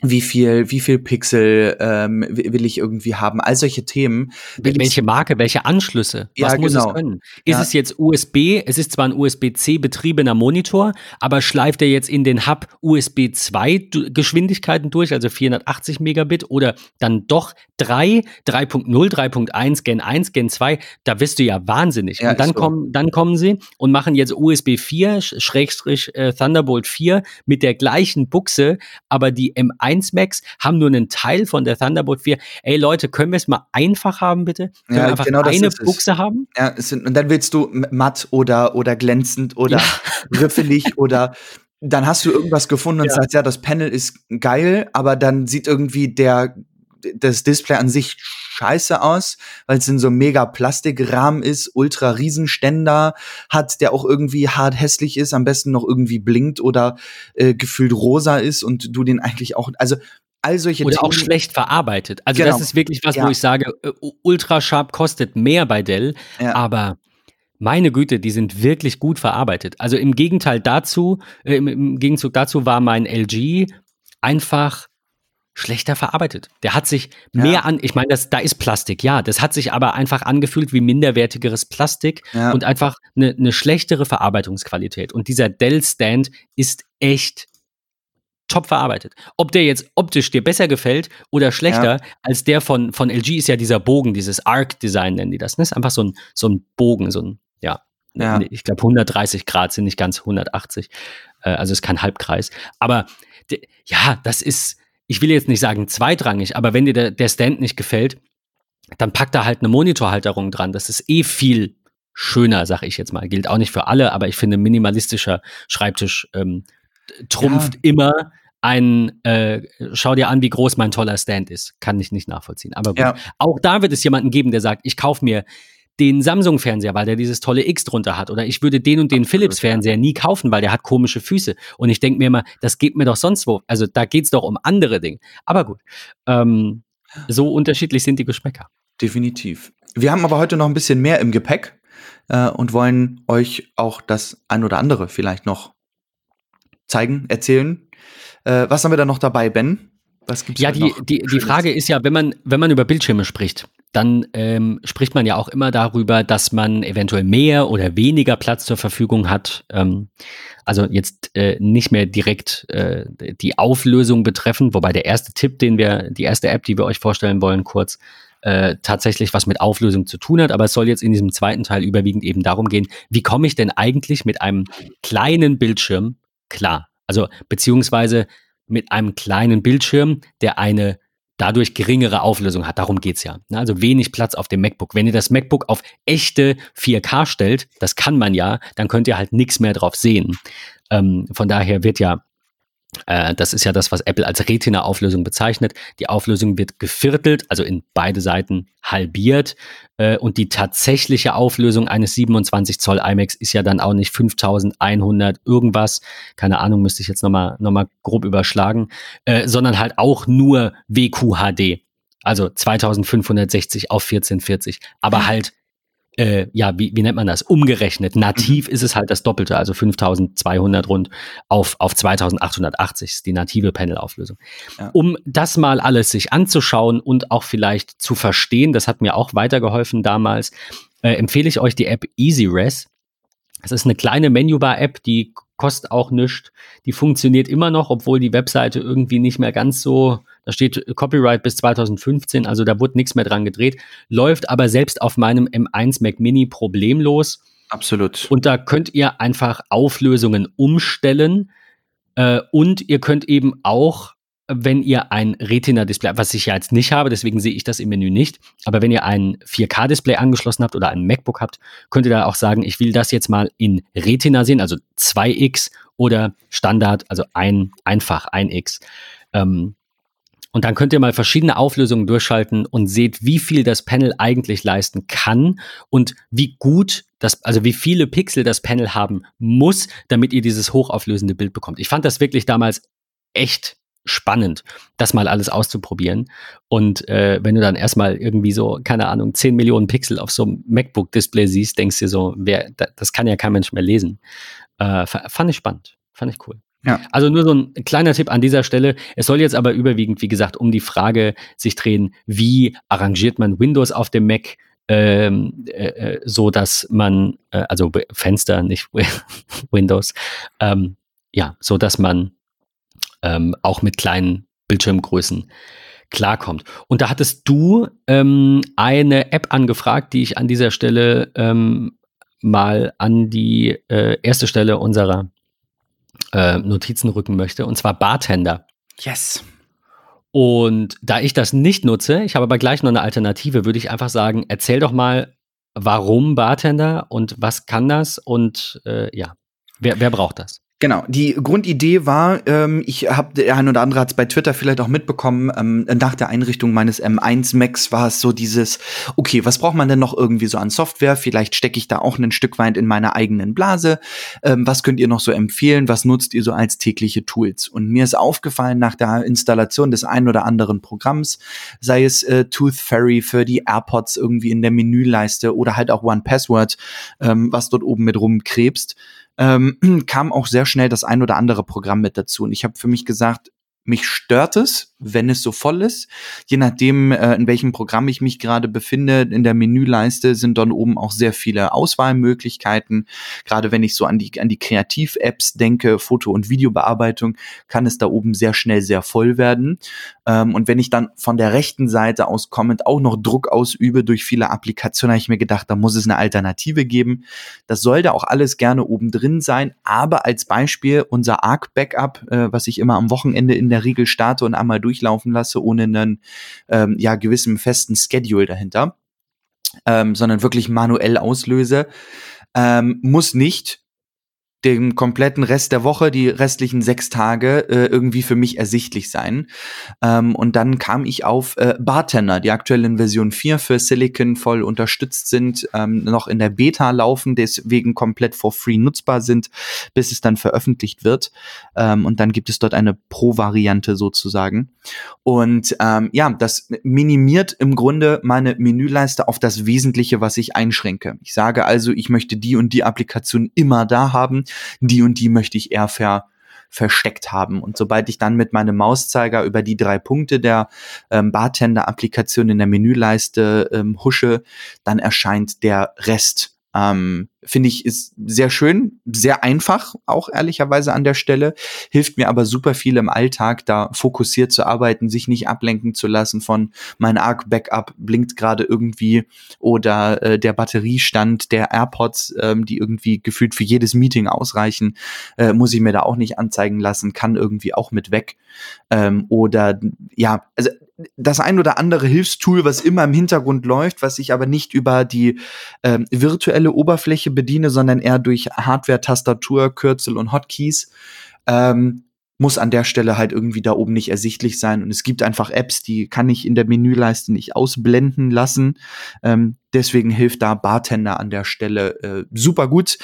wie viel, wie viel Pixel ähm, will ich irgendwie haben, all solche Themen. Welche Marke, welche Anschlüsse, was ja, muss genau. es können? Ist ja. es jetzt USB, es ist zwar ein USB-C betriebener Monitor, aber schleift er jetzt in den Hub USB 2 Geschwindigkeiten durch, also 480 Megabit oder dann doch 3, 3.0, 3.1, Gen 1, Gen 2, da wirst du ja wahnsinnig. Ja, und dann so. kommen, dann kommen sie und machen jetzt USB 4, Schrägstrich äh, Thunderbolt 4 mit der gleichen Buchse, aber die M1 1 Max haben nur einen Teil von der Thunderbolt 4. Ey Leute, können wir es mal einfach haben, bitte? Können ja, wir einfach genau eine Buchse haben? Ja, sind, und dann willst du matt oder, oder glänzend oder ja. riffelig oder dann hast du irgendwas gefunden und ja. sagst, ja, das Panel ist geil, aber dann sieht irgendwie der das Display an sich scheiße aus, weil es in so einem mega Plastikrahmen ist, ultra Riesenständer hat, der auch irgendwie hart hässlich ist, am besten noch irgendwie blinkt oder äh, gefühlt rosa ist und du den eigentlich auch, also all solche Oder Themen. auch schlecht verarbeitet. Also genau. das ist wirklich was, ja. wo ich sage, äh, Ultra Sharp kostet mehr bei Dell, ja. aber meine Güte, die sind wirklich gut verarbeitet. Also im Gegenteil dazu, äh, im, im Gegenzug dazu war mein LG einfach schlechter verarbeitet. Der hat sich ja. mehr an, ich meine, das, da ist Plastik, ja, das hat sich aber einfach angefühlt wie minderwertigeres Plastik ja. und einfach eine ne schlechtere Verarbeitungsqualität. Und dieser Dell-Stand ist echt top verarbeitet. Ob der jetzt optisch dir besser gefällt oder schlechter ja. als der von, von LG ist ja dieser Bogen, dieses Arc-Design nennen die das. Das ist einfach so ein, so ein Bogen, so ein, ja, ja. ich glaube 130 Grad sind nicht ganz 180. Äh, also ist kein Halbkreis. Aber ja, das ist, ich will jetzt nicht sagen zweitrangig, aber wenn dir der, der Stand nicht gefällt, dann pack da halt eine Monitorhalterung dran. Das ist eh viel schöner, sag ich jetzt mal. Gilt auch nicht für alle, aber ich finde, minimalistischer Schreibtisch ähm, trumpft ja. immer ein, äh, schau dir an, wie groß mein toller Stand ist. Kann ich nicht nachvollziehen. Aber gut. Ja. Auch da wird es jemanden geben, der sagt, ich kaufe mir den Samsung-Fernseher, weil der dieses tolle X drunter hat. Oder ich würde den und den Philips-Fernseher nie kaufen, weil der hat komische Füße. Und ich denke mir immer, das geht mir doch sonst wo. Also da geht es doch um andere Dinge. Aber gut, ähm, so unterschiedlich sind die Geschmäcker. Definitiv. Wir haben aber heute noch ein bisschen mehr im Gepäck äh, und wollen euch auch das ein oder andere vielleicht noch zeigen, erzählen. Äh, was haben wir da noch dabei, Ben? Was gibt's ja, die, die, die Frage ist ja, wenn man, wenn man über Bildschirme spricht, dann ähm, spricht man ja auch immer darüber, dass man eventuell mehr oder weniger Platz zur Verfügung hat. Ähm, also jetzt äh, nicht mehr direkt äh, die Auflösung betreffen, wobei der erste Tipp, den wir, die erste App, die wir euch vorstellen wollen, kurz, äh, tatsächlich was mit Auflösung zu tun hat. Aber es soll jetzt in diesem zweiten Teil überwiegend eben darum gehen, wie komme ich denn eigentlich mit einem kleinen Bildschirm klar? Also beziehungsweise mit einem kleinen Bildschirm, der eine dadurch geringere Auflösung hat. Darum geht's ja. Also wenig Platz auf dem MacBook. Wenn ihr das MacBook auf echte 4K stellt, das kann man ja, dann könnt ihr halt nichts mehr drauf sehen. Ähm, von daher wird ja das ist ja das, was Apple als Retina-Auflösung bezeichnet. Die Auflösung wird geviertelt, also in beide Seiten halbiert. Äh, und die tatsächliche Auflösung eines 27 Zoll iMacs ist ja dann auch nicht 5100 irgendwas. Keine Ahnung, müsste ich jetzt nochmal noch mal grob überschlagen. Äh, sondern halt auch nur WQHD. Also 2560 auf 1440. Aber halt äh, ja, wie, wie nennt man das? Umgerechnet. Nativ mhm. ist es halt das Doppelte, also 5200 rund auf, auf 2880 ist die native Panel-Auflösung. Ja. Um das mal alles sich anzuschauen und auch vielleicht zu verstehen, das hat mir auch weitergeholfen damals, äh, empfehle ich euch die App EasyRes. Es ist eine kleine Menübar-App, die kostet auch nichts. Die funktioniert immer noch, obwohl die Webseite irgendwie nicht mehr ganz so da steht Copyright bis 2015, also da wurde nichts mehr dran gedreht. Läuft aber selbst auf meinem M1 Mac Mini problemlos. Absolut. Und da könnt ihr einfach Auflösungen umstellen. Äh, und ihr könnt eben auch, wenn ihr ein Retina-Display, was ich ja jetzt nicht habe, deswegen sehe ich das im Menü nicht, aber wenn ihr ein 4K-Display angeschlossen habt oder ein MacBook habt, könnt ihr da auch sagen, ich will das jetzt mal in Retina sehen, also 2x oder Standard, also ein, einfach 1x. Ähm, und dann könnt ihr mal verschiedene Auflösungen durchschalten und seht, wie viel das Panel eigentlich leisten kann und wie gut das, also wie viele Pixel das Panel haben muss, damit ihr dieses hochauflösende Bild bekommt. Ich fand das wirklich damals echt spannend, das mal alles auszuprobieren. Und äh, wenn du dann erstmal irgendwie so, keine Ahnung, 10 Millionen Pixel auf so einem MacBook-Display siehst, denkst du dir so, wer, das kann ja kein Mensch mehr lesen. Äh, fand ich spannend, fand ich cool. Ja. Also nur so ein kleiner Tipp an dieser Stelle. Es soll jetzt aber überwiegend, wie gesagt, um die Frage sich drehen, wie arrangiert man Windows auf dem Mac, ähm, äh, äh so dass man, äh, also Fenster, nicht Windows, ähm, ja, so dass man ähm, auch mit kleinen Bildschirmgrößen klarkommt. Und da hattest du ähm, eine App angefragt, die ich an dieser Stelle ähm, mal an die äh, erste Stelle unserer äh, Notizen rücken möchte, und zwar Bartender. Yes. Und da ich das nicht nutze, ich habe aber gleich noch eine Alternative, würde ich einfach sagen, erzähl doch mal, warum Bartender und was kann das und äh, ja, wer, wer braucht das? Genau, die Grundidee war, ähm, ich habe, der ein oder andere hat es bei Twitter vielleicht auch mitbekommen, ähm, nach der Einrichtung meines M1 Macs war es so dieses, okay, was braucht man denn noch irgendwie so an Software? Vielleicht stecke ich da auch ein Stück weit in meiner eigenen Blase. Ähm, was könnt ihr noch so empfehlen? Was nutzt ihr so als tägliche Tools? Und mir ist aufgefallen nach der Installation des ein oder anderen Programms, sei es äh, Tooth Fairy für die AirPods irgendwie in der Menüleiste oder halt auch One Password, ähm, was dort oben mit rumkrebst, ähm, kam auch sehr schnell das ein oder andere Programm mit dazu. Und ich habe für mich gesagt, mich stört es, wenn es so voll ist. Je nachdem, äh, in welchem Programm ich mich gerade befinde, in der Menüleiste sind dann oben auch sehr viele Auswahlmöglichkeiten. Gerade wenn ich so an die, an die Kreativ-Apps denke, Foto- und Videobearbeitung, kann es da oben sehr schnell sehr voll werden. Ähm, und wenn ich dann von der rechten Seite aus kommend auch noch Druck ausübe durch viele Applikationen, habe ich mir gedacht, da muss es eine Alternative geben. Das soll da auch alles gerne oben drin sein. Aber als Beispiel unser Arc-Backup, äh, was ich immer am Wochenende in der Regel starte und einmal durchlaufen lasse, ohne einen ähm, ja, gewissen festen Schedule dahinter. ähm, sondern wirklich manuell auslöse. Ähm, muss nicht den kompletten Rest der Woche, die restlichen sechs Tage äh, irgendwie für mich ersichtlich sein. Ähm, und dann kam ich auf äh, Bartender, die aktuellen Version 4 für Silicon voll unterstützt sind, ähm, noch in der Beta laufen, deswegen komplett for free nutzbar sind, bis es dann veröffentlicht wird. Ähm, und dann gibt es dort eine Pro-Variante sozusagen. Und ähm, ja, das minimiert im Grunde meine Menüleiste auf das Wesentliche, was ich einschränke. Ich sage also, ich möchte die und die Applikation immer da haben die und die möchte ich eher ver versteckt haben. Und sobald ich dann mit meinem Mauszeiger über die drei Punkte der ähm, Bartender-Applikation in der Menüleiste ähm, husche, dann erscheint der Rest ähm, Finde ich ist sehr schön, sehr einfach, auch ehrlicherweise an der Stelle. Hilft mir aber super viel im Alltag, da fokussiert zu arbeiten, sich nicht ablenken zu lassen von mein Arc-Backup blinkt gerade irgendwie oder äh, der Batteriestand der AirPods, ähm, die irgendwie gefühlt für jedes Meeting ausreichen, äh, muss ich mir da auch nicht anzeigen lassen, kann irgendwie auch mit weg. Ähm, oder ja, also das ein oder andere Hilfstool, was immer im Hintergrund läuft, was ich aber nicht über die ähm, virtuelle Oberfläche bediene, sondern eher durch Hardware, Tastatur, Kürzel und Hotkeys. Ähm, muss an der Stelle halt irgendwie da oben nicht ersichtlich sein. Und es gibt einfach Apps, die kann ich in der Menüleiste nicht ausblenden lassen. Ähm, deswegen hilft da Bartender an der Stelle äh, super gut.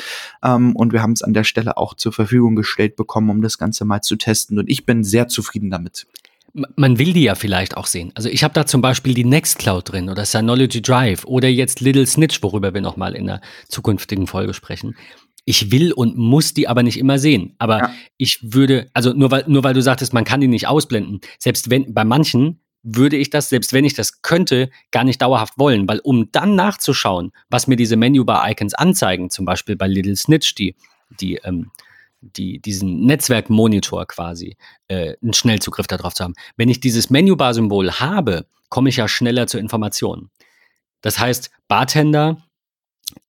Ähm, und wir haben es an der Stelle auch zur Verfügung gestellt bekommen, um das Ganze mal zu testen. Und ich bin sehr zufrieden damit man will die ja vielleicht auch sehen. Also ich habe da zum Beispiel die Nextcloud drin oder Synology Drive oder jetzt Little Snitch, worüber wir nochmal in der zukünftigen Folge sprechen. Ich will und muss die aber nicht immer sehen. Aber ja. ich würde, also nur weil, nur weil du sagtest, man kann die nicht ausblenden, selbst wenn, bei manchen würde ich das, selbst wenn ich das könnte, gar nicht dauerhaft wollen, weil um dann nachzuschauen, was mir diese Menübar-Icons anzeigen, zum Beispiel bei Little Snitch, die, die ähm, die, diesen Netzwerkmonitor quasi, äh, einen Schnellzugriff darauf zu haben. Wenn ich dieses Menübar-Symbol habe, komme ich ja schneller zur Information. Das heißt, Bartender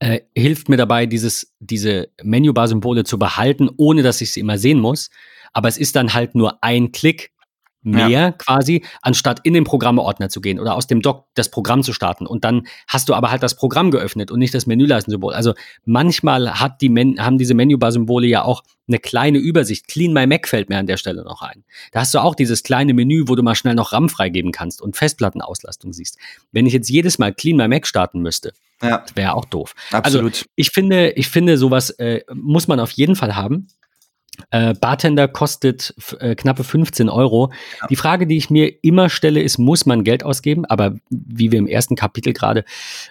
äh, hilft mir dabei, dieses, diese Menübar-Symbole zu behalten, ohne dass ich sie immer sehen muss. Aber es ist dann halt nur ein Klick mehr ja. quasi, anstatt in den Programmeordner zu gehen oder aus dem Dock das Programm zu starten. Und dann hast du aber halt das Programm geöffnet und nicht das Menüleistensymbol. Also manchmal hat die Men haben diese Menübar-Symbole ja auch eine kleine Übersicht. Clean My Mac fällt mir an der Stelle noch ein. Da hast du auch dieses kleine Menü, wo du mal schnell noch RAM freigeben kannst und Festplattenauslastung siehst. Wenn ich jetzt jedes Mal Clean My Mac starten müsste, ja. wäre auch doof. Also Absolut. Also ich finde, ich finde, sowas äh, muss man auf jeden Fall haben. Äh, Bartender kostet äh, knappe 15 Euro. Ja. Die Frage, die ich mir immer stelle, ist, muss man Geld ausgeben? Aber wie wir im ersten Kapitel gerade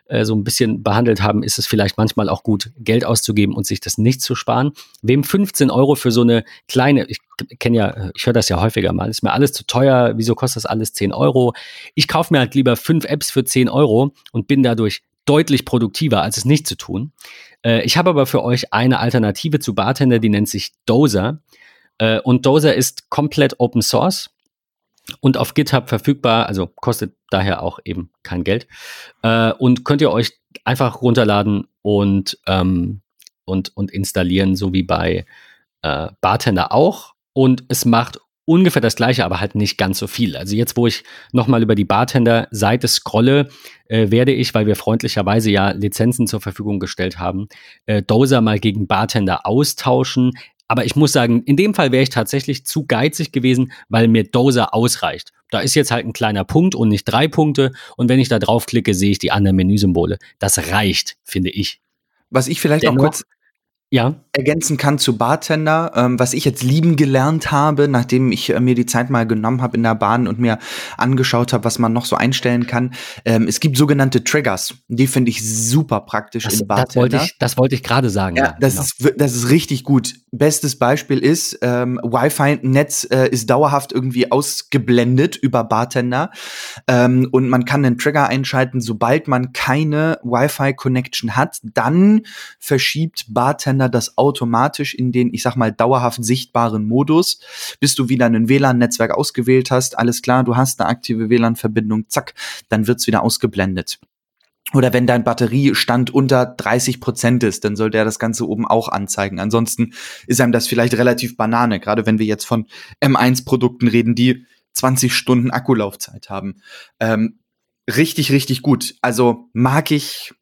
äh, so ein bisschen behandelt haben, ist es vielleicht manchmal auch gut, Geld auszugeben und sich das nicht zu sparen. Wem 15 Euro für so eine kleine, ich kenne ja, ich höre das ja häufiger mal, ist mir alles zu teuer, wieso kostet das alles 10 Euro? Ich kaufe mir halt lieber fünf Apps für 10 Euro und bin dadurch deutlich produktiver, als es nicht zu tun. Äh, ich habe aber für euch eine Alternative zu Bartender, die nennt sich Dozer. Äh, und Dozer ist komplett Open Source und auf GitHub verfügbar, also kostet daher auch eben kein Geld. Äh, und könnt ihr euch einfach runterladen und, ähm, und, und installieren, so wie bei Bartender auch. Und es macht ungefähr das gleiche, aber halt nicht ganz so viel. Also jetzt, wo ich nochmal über die Bartender-Seite scrolle, äh, werde ich, weil wir freundlicherweise ja Lizenzen zur Verfügung gestellt haben, äh, Dozer mal gegen Bartender austauschen. Aber ich muss sagen, in dem Fall wäre ich tatsächlich zu geizig gewesen, weil mir Dozer ausreicht. Da ist jetzt halt ein kleiner Punkt und nicht drei Punkte. Und wenn ich da draufklicke, sehe ich die anderen Menüsymbole. Das reicht, finde ich. Was ich vielleicht Dennoch, noch kurz ja. ergänzen kann zu Bartender, ähm, was ich jetzt lieben gelernt habe, nachdem ich äh, mir die Zeit mal genommen habe in der Bahn und mir angeschaut habe, was man noch so einstellen kann. Ähm, es gibt sogenannte Triggers. Die finde ich super praktisch das, in Bartender. Das wollte ich, das wollte ich gerade sagen. Ja, ja das, genau. ist, das ist richtig gut. Bestes Beispiel ist, ähm, Wi-Fi-Netz äh, ist dauerhaft irgendwie ausgeblendet über Bartender ähm, und man kann einen Trigger einschalten, sobald man keine Wi-Fi-Connection hat, dann verschiebt Bartender das automatisch in den, ich sag mal, dauerhaft sichtbaren Modus, bis du wieder ein WLAN-Netzwerk ausgewählt hast. Alles klar, du hast eine aktive WLAN-Verbindung, zack, dann wird's wieder ausgeblendet. Oder wenn dein Batteriestand unter 30 Prozent ist, dann soll der das Ganze oben auch anzeigen. Ansonsten ist einem das vielleicht relativ banane, gerade wenn wir jetzt von M1-Produkten reden, die 20 Stunden Akkulaufzeit haben. Ähm, richtig, richtig gut. Also mag ich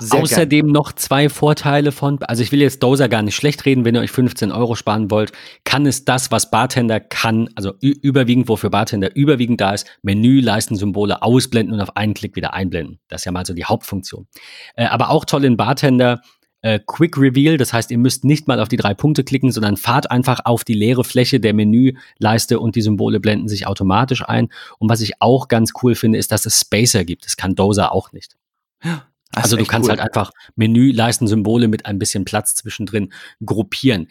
sehr Außerdem gern. noch zwei Vorteile von, also ich will jetzt Dozer gar nicht schlecht reden, wenn ihr euch 15 Euro sparen wollt, kann es das, was Bartender kann, also überwiegend, wofür Bartender überwiegend da ist, Menü, Leistensymbole ausblenden und auf einen Klick wieder einblenden. Das ist ja mal so die Hauptfunktion. Äh, aber auch toll in Bartender, äh, Quick Reveal, das heißt, ihr müsst nicht mal auf die drei Punkte klicken, sondern fahrt einfach auf die leere Fläche der Menüleiste und die Symbole blenden sich automatisch ein. Und was ich auch ganz cool finde, ist, dass es Spacer gibt. Das kann Dozer auch nicht. Ja. Das also du kannst cool. halt einfach Menüleisten, Symbole mit ein bisschen Platz zwischendrin gruppieren.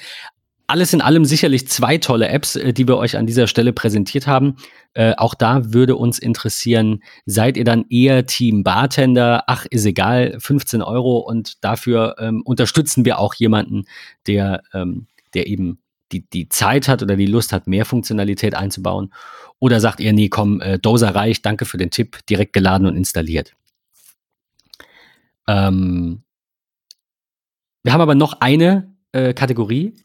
Alles in allem sicherlich zwei tolle Apps, äh, die wir euch an dieser Stelle präsentiert haben. Äh, auch da würde uns interessieren, seid ihr dann eher Team Bartender? Ach, ist egal, 15 Euro und dafür ähm, unterstützen wir auch jemanden, der, ähm, der eben die, die Zeit hat oder die Lust hat, mehr Funktionalität einzubauen. Oder sagt ihr, nee, komm, äh, Doser reicht, danke für den Tipp, direkt geladen und installiert. Ähm, wir haben aber noch eine äh, Kategorie,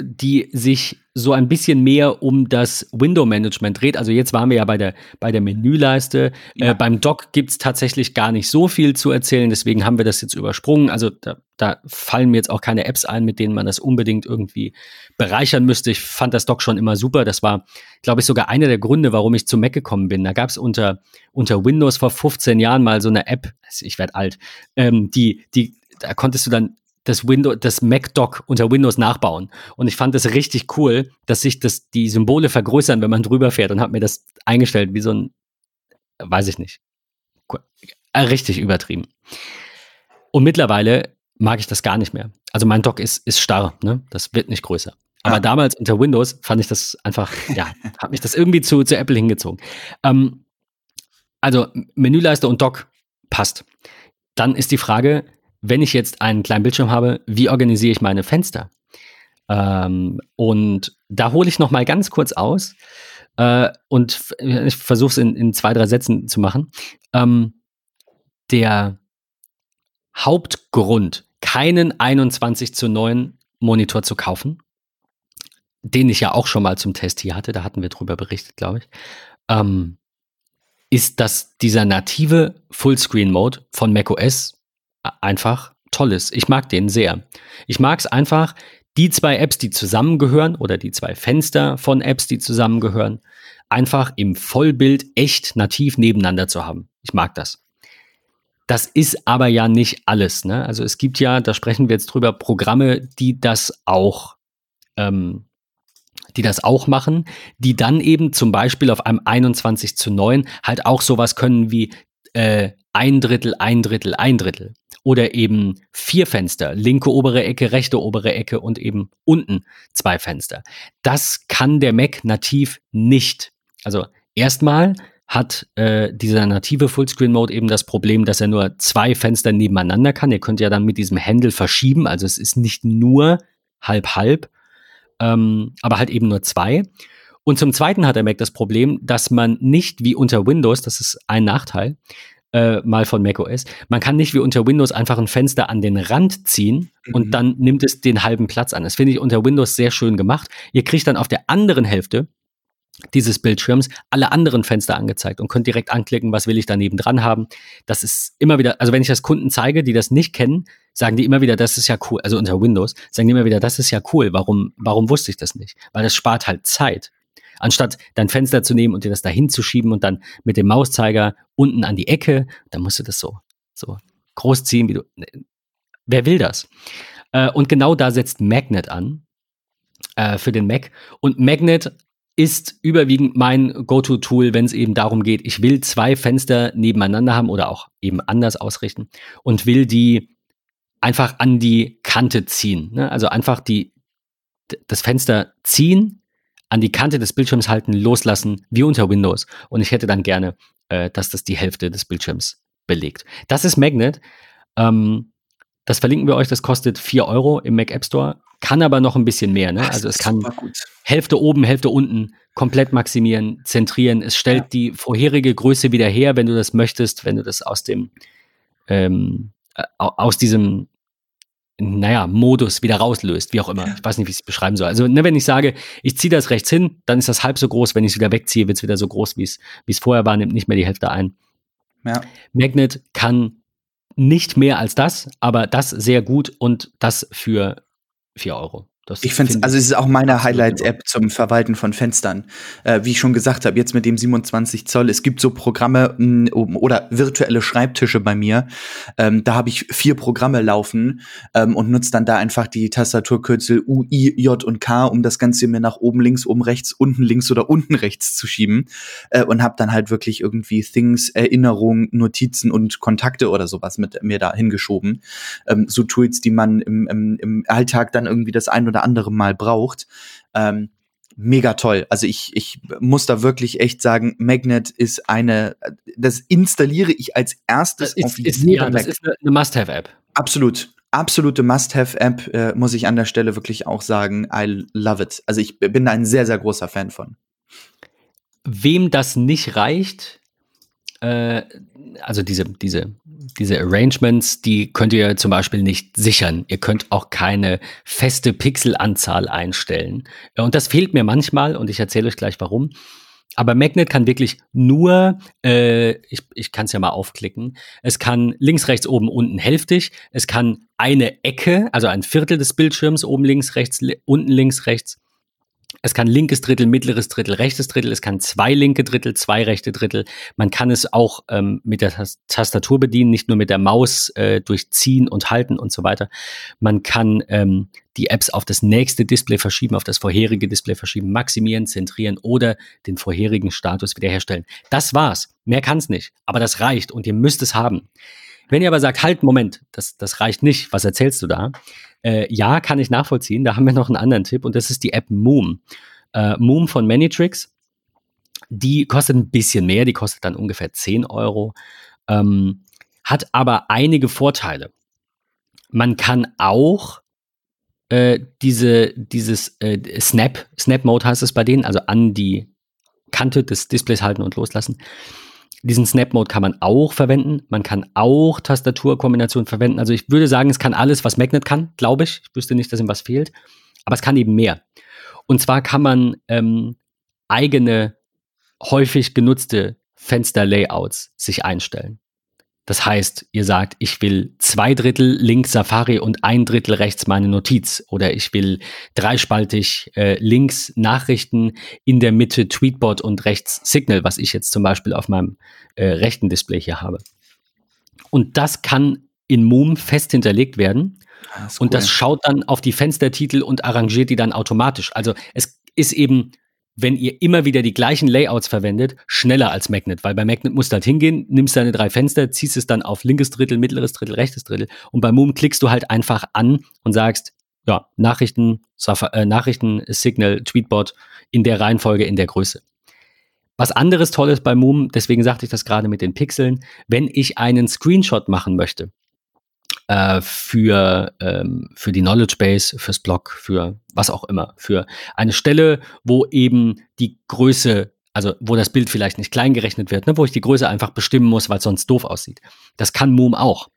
die sich so ein bisschen mehr um das Window-Management dreht. Also jetzt waren wir ja bei der, bei der Menüleiste. Äh, ja. Äh, beim Doc gibt es tatsächlich gar nicht so viel zu erzählen, deswegen haben wir das jetzt übersprungen. Also da, da fallen mir jetzt auch keine Apps ein, mit denen man das unbedingt irgendwie bereichern müsste. Ich fand das Doc schon immer super. Das war, glaube ich, sogar einer der Gründe, warum ich zu Mac gekommen bin. Da gab es unter, unter Windows vor 15 Jahren mal so eine App, ich werde alt, ähm, die, die, da konntest du dann das Windows, das Mac-Dock unter Windows nachbauen. Und ich fand es richtig cool, dass sich das, die Symbole vergrößern, wenn man drüber fährt und habe mir das eingestellt wie so ein, weiß ich nicht. Äh, richtig übertrieben. Und mittlerweile mag ich das gar nicht mehr. Also mein Dock ist, ist starr, ne? Das wird nicht größer. Aber ah. damals unter Windows fand ich das einfach, ja, hat mich das irgendwie zu, zu Apple hingezogen. Ähm, also Menüleiste und Dock passt. Dann ist die Frage, wenn ich jetzt einen kleinen Bildschirm habe, wie organisiere ich meine Fenster? Ähm, und da hole ich noch mal ganz kurz aus äh, und ich versuche es in, in, zwei, drei Sätzen zu machen. Ähm, der Hauptgrund, keinen 21 zu 9 Monitor zu kaufen, den ich ja auch schon mal zum Test hier hatte, da hatten wir drüber berichtet, glaube ich, ähm, ist, dass dieser native Fullscreen-Mode von macOS einfach toll ist. Ich mag den sehr. Ich mag es einfach, die zwei Apps, die zusammengehören oder die zwei Fenster von Apps, die zusammengehören, einfach im Vollbild echt nativ nebeneinander zu haben. Ich mag das. Das ist aber ja nicht alles. Ne? Also es gibt ja, da sprechen wir jetzt drüber, Programme, die das auch, ähm, die das auch machen, die dann eben zum Beispiel auf einem 21 zu 9 halt auch sowas können wie äh, ein Drittel, ein Drittel, ein Drittel oder eben vier Fenster, linke obere Ecke, rechte obere Ecke und eben unten zwei Fenster. Das kann der Mac nativ nicht. Also erstmal hat äh, dieser native Fullscreen-Mode eben das Problem, dass er nur zwei Fenster nebeneinander kann. Ihr könnt ja dann mit diesem Handle verschieben, also es ist nicht nur halb-halb, ähm, aber halt eben nur zwei. Und zum Zweiten hat der Mac das Problem, dass man nicht wie unter Windows, das ist ein Nachteil, äh, mal von macOS. Man kann nicht wie unter Windows einfach ein Fenster an den Rand ziehen mhm. und dann nimmt es den halben Platz an. Das finde ich unter Windows sehr schön gemacht. Ihr kriegt dann auf der anderen Hälfte dieses Bildschirms alle anderen Fenster angezeigt und könnt direkt anklicken, was will ich daneben dran haben. Das ist immer wieder, also wenn ich das Kunden zeige, die das nicht kennen, sagen die immer wieder, das ist ja cool, also unter Windows, sagen die immer wieder, das ist ja cool, warum, warum wusste ich das nicht? Weil das spart halt Zeit. Anstatt dein Fenster zu nehmen und dir das dahin zu schieben und dann mit dem Mauszeiger unten an die Ecke, dann musst du das so, so groß ziehen, wie du. Ne, wer will das? Äh, und genau da setzt Magnet an äh, für den Mac. Und Magnet ist überwiegend mein Go-To-Tool, wenn es eben darum geht, ich will zwei Fenster nebeneinander haben oder auch eben anders ausrichten und will die einfach an die Kante ziehen. Ne? Also einfach die, das Fenster ziehen, an die Kante des Bildschirms halten, loslassen, wie unter Windows. Und ich hätte dann gerne, äh, dass das die Hälfte des Bildschirms belegt. Das ist Magnet. Ähm, das verlinken wir euch. Das kostet 4 Euro im Mac App Store. Kann aber noch ein bisschen mehr. Ne? Also es kann Hälfte oben, Hälfte unten komplett maximieren, zentrieren. Es stellt ja. die vorherige Größe wieder her, wenn du das möchtest, wenn du das aus dem ähm, äh, aus diesem naja, Modus wieder rauslöst, wie auch immer. Ich weiß nicht, wie ich es beschreiben soll. Also, ne, wenn ich sage, ich ziehe das rechts hin, dann ist das halb so groß. Wenn ich es wieder wegziehe, wird es wieder so groß, wie es vorher war, nimmt nicht mehr die Hälfte ein. Ja. Magnet kann nicht mehr als das, aber das sehr gut und das für 4 Euro. Das ich finde, find also es ist auch meine Highlight-App zum Verwalten von Fenstern. Äh, wie ich schon gesagt habe, jetzt mit dem 27 Zoll, es gibt so Programme mh, oder virtuelle Schreibtische bei mir. Ähm, da habe ich vier Programme laufen ähm, und nutze dann da einfach die Tastaturkürzel U, I, J und K, um das Ganze mir nach oben links, oben rechts, unten links oder unten rechts zu schieben. Äh, und habe dann halt wirklich irgendwie Things, Erinnerungen, Notizen und Kontakte oder sowas mit mir da hingeschoben. Ähm, so Tools, die man im, im, im Alltag dann irgendwie das ein oder oder andere Mal braucht. Ähm, mega toll. Also ich, ich muss da wirklich echt sagen, Magnet ist eine, das installiere ich als erstes das auf ist, ja, Das ist eine Must-Have-App. Absolut. Absolute Must-Have-App, äh, muss ich an der Stelle wirklich auch sagen. I love it. Also ich bin da ein sehr, sehr großer Fan von. Wem das nicht reicht, äh, also diese, diese, diese Arrangements, die könnt ihr zum Beispiel nicht sichern. Ihr könnt auch keine feste Pixelanzahl einstellen. Und das fehlt mir manchmal und ich erzähle euch gleich warum. Aber Magnet kann wirklich nur, äh, ich, ich kann es ja mal aufklicken, es kann links, rechts, oben, unten hälftig, es kann eine Ecke, also ein Viertel des Bildschirms, oben links, rechts, unten links, rechts, es kann linkes Drittel, mittleres Drittel, rechtes Drittel. Es kann zwei linke Drittel, zwei rechte Drittel. Man kann es auch ähm, mit der Tastatur bedienen, nicht nur mit der Maus äh, durchziehen und halten und so weiter. Man kann ähm, die Apps auf das nächste Display verschieben, auf das vorherige Display verschieben, maximieren, zentrieren oder den vorherigen Status wiederherstellen. Das war's. Mehr kann's nicht. Aber das reicht und ihr müsst es haben. Wenn ihr aber sagt, halt, Moment, das, das reicht nicht, was erzählst du da? Äh, ja, kann ich nachvollziehen. Da haben wir noch einen anderen Tipp und das ist die App Moom. Äh, Moom von Manytrix. Die kostet ein bisschen mehr, die kostet dann ungefähr 10 Euro, ähm, hat aber einige Vorteile. Man kann auch äh, diese, dieses äh, Snap, Snap Mode heißt es bei denen, also an die Kante des Displays halten und loslassen. Diesen Snap Mode kann man auch verwenden. Man kann auch Tastaturkombinationen verwenden. Also ich würde sagen, es kann alles, was Magnet kann, glaube ich. Ich wüsste nicht, dass ihm was fehlt. Aber es kann eben mehr. Und zwar kann man ähm, eigene, häufig genutzte Fensterlayouts sich einstellen. Das heißt, ihr sagt, ich will zwei Drittel links Safari und ein Drittel rechts meine Notiz. Oder ich will dreispaltig äh, links Nachrichten, in der Mitte Tweetbot und rechts Signal, was ich jetzt zum Beispiel auf meinem äh, rechten Display hier habe. Und das kann in Moom fest hinterlegt werden. Das cool. Und das schaut dann auf die Fenstertitel und arrangiert die dann automatisch. Also es ist eben wenn ihr immer wieder die gleichen Layouts verwendet, schneller als Magnet, weil bei Magnet musst du halt hingehen, nimmst deine drei Fenster, ziehst es dann auf linkes Drittel, mittleres Drittel, rechtes Drittel und bei Moom klickst du halt einfach an und sagst, ja, Nachrichten, äh, Nachrichten, Signal, Tweetbot in der Reihenfolge, in der Größe. Was anderes Tolles bei Moom, deswegen sagte ich das gerade mit den Pixeln, wenn ich einen Screenshot machen möchte, äh, für, ähm, für die Knowledge Base, fürs Blog, für was auch immer, für eine Stelle, wo eben die Größe, also wo das Bild vielleicht nicht klein gerechnet wird, ne, wo ich die Größe einfach bestimmen muss, weil es sonst doof aussieht. Das kann Moom auch.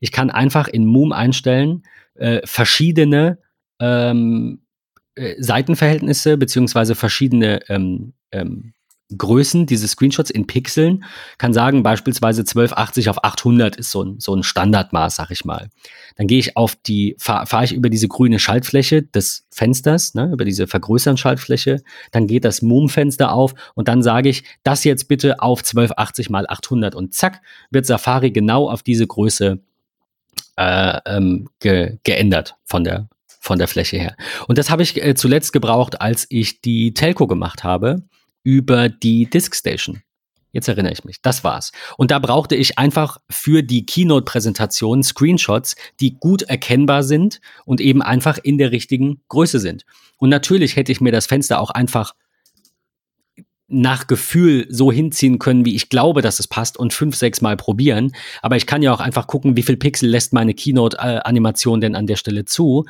Ich kann einfach in Moom einstellen, äh, verschiedene ähm, äh, Seitenverhältnisse beziehungsweise verschiedene ähm, ähm, Größen, diese Screenshots in Pixeln, kann sagen, beispielsweise 1280 auf 800 ist so ein, so ein Standardmaß, sag ich mal. Dann gehe ich auf die, fahre fahr ich über diese grüne Schaltfläche des Fensters, ne, über diese vergrößern Schaltfläche, dann geht das Moom-Fenster auf und dann sage ich, das jetzt bitte auf 1280 mal 800 und zack, wird Safari genau auf diese Größe äh, ähm, ge geändert von der, von der Fläche her. Und das habe ich äh, zuletzt gebraucht, als ich die Telco gemacht habe über die Diskstation. Jetzt erinnere ich mich. Das war's. Und da brauchte ich einfach für die Keynote-Präsentation Screenshots, die gut erkennbar sind und eben einfach in der richtigen Größe sind. Und natürlich hätte ich mir das Fenster auch einfach nach Gefühl so hinziehen können, wie ich glaube, dass es passt und fünf, sechs Mal probieren. Aber ich kann ja auch einfach gucken, wie viel Pixel lässt meine Keynote-Animation denn an der Stelle zu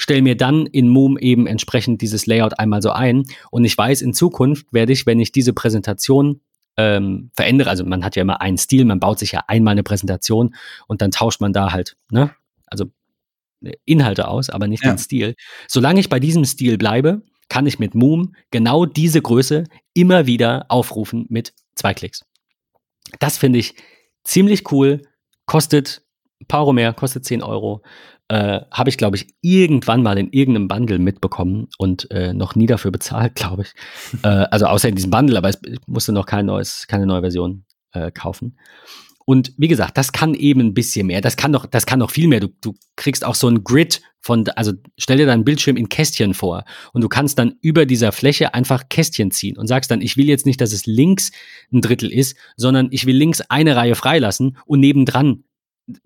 stelle mir dann in Moom eben entsprechend dieses Layout einmal so ein. Und ich weiß, in Zukunft werde ich, wenn ich diese Präsentation ähm, verändere, also man hat ja immer einen Stil, man baut sich ja einmal eine Präsentation und dann tauscht man da halt, ne? Also äh, Inhalte aus, aber nicht ja. den Stil. Solange ich bei diesem Stil bleibe, kann ich mit Moom genau diese Größe immer wieder aufrufen mit zwei Klicks. Das finde ich ziemlich cool, kostet ein paar Euro mehr, kostet 10 Euro. Äh, Habe ich, glaube ich, irgendwann mal in irgendeinem Bundle mitbekommen und äh, noch nie dafür bezahlt, glaube ich. äh, also außer in diesem Bundle, aber es, ich musste noch kein neues, keine neue Version äh, kaufen. Und wie gesagt, das kann eben ein bisschen mehr. Das kann noch, das kann noch viel mehr. Du, du kriegst auch so ein Grid von, also stell dir deinen Bildschirm in Kästchen vor und du kannst dann über dieser Fläche einfach Kästchen ziehen und sagst dann, ich will jetzt nicht, dass es links ein Drittel ist, sondern ich will links eine Reihe freilassen und nebendran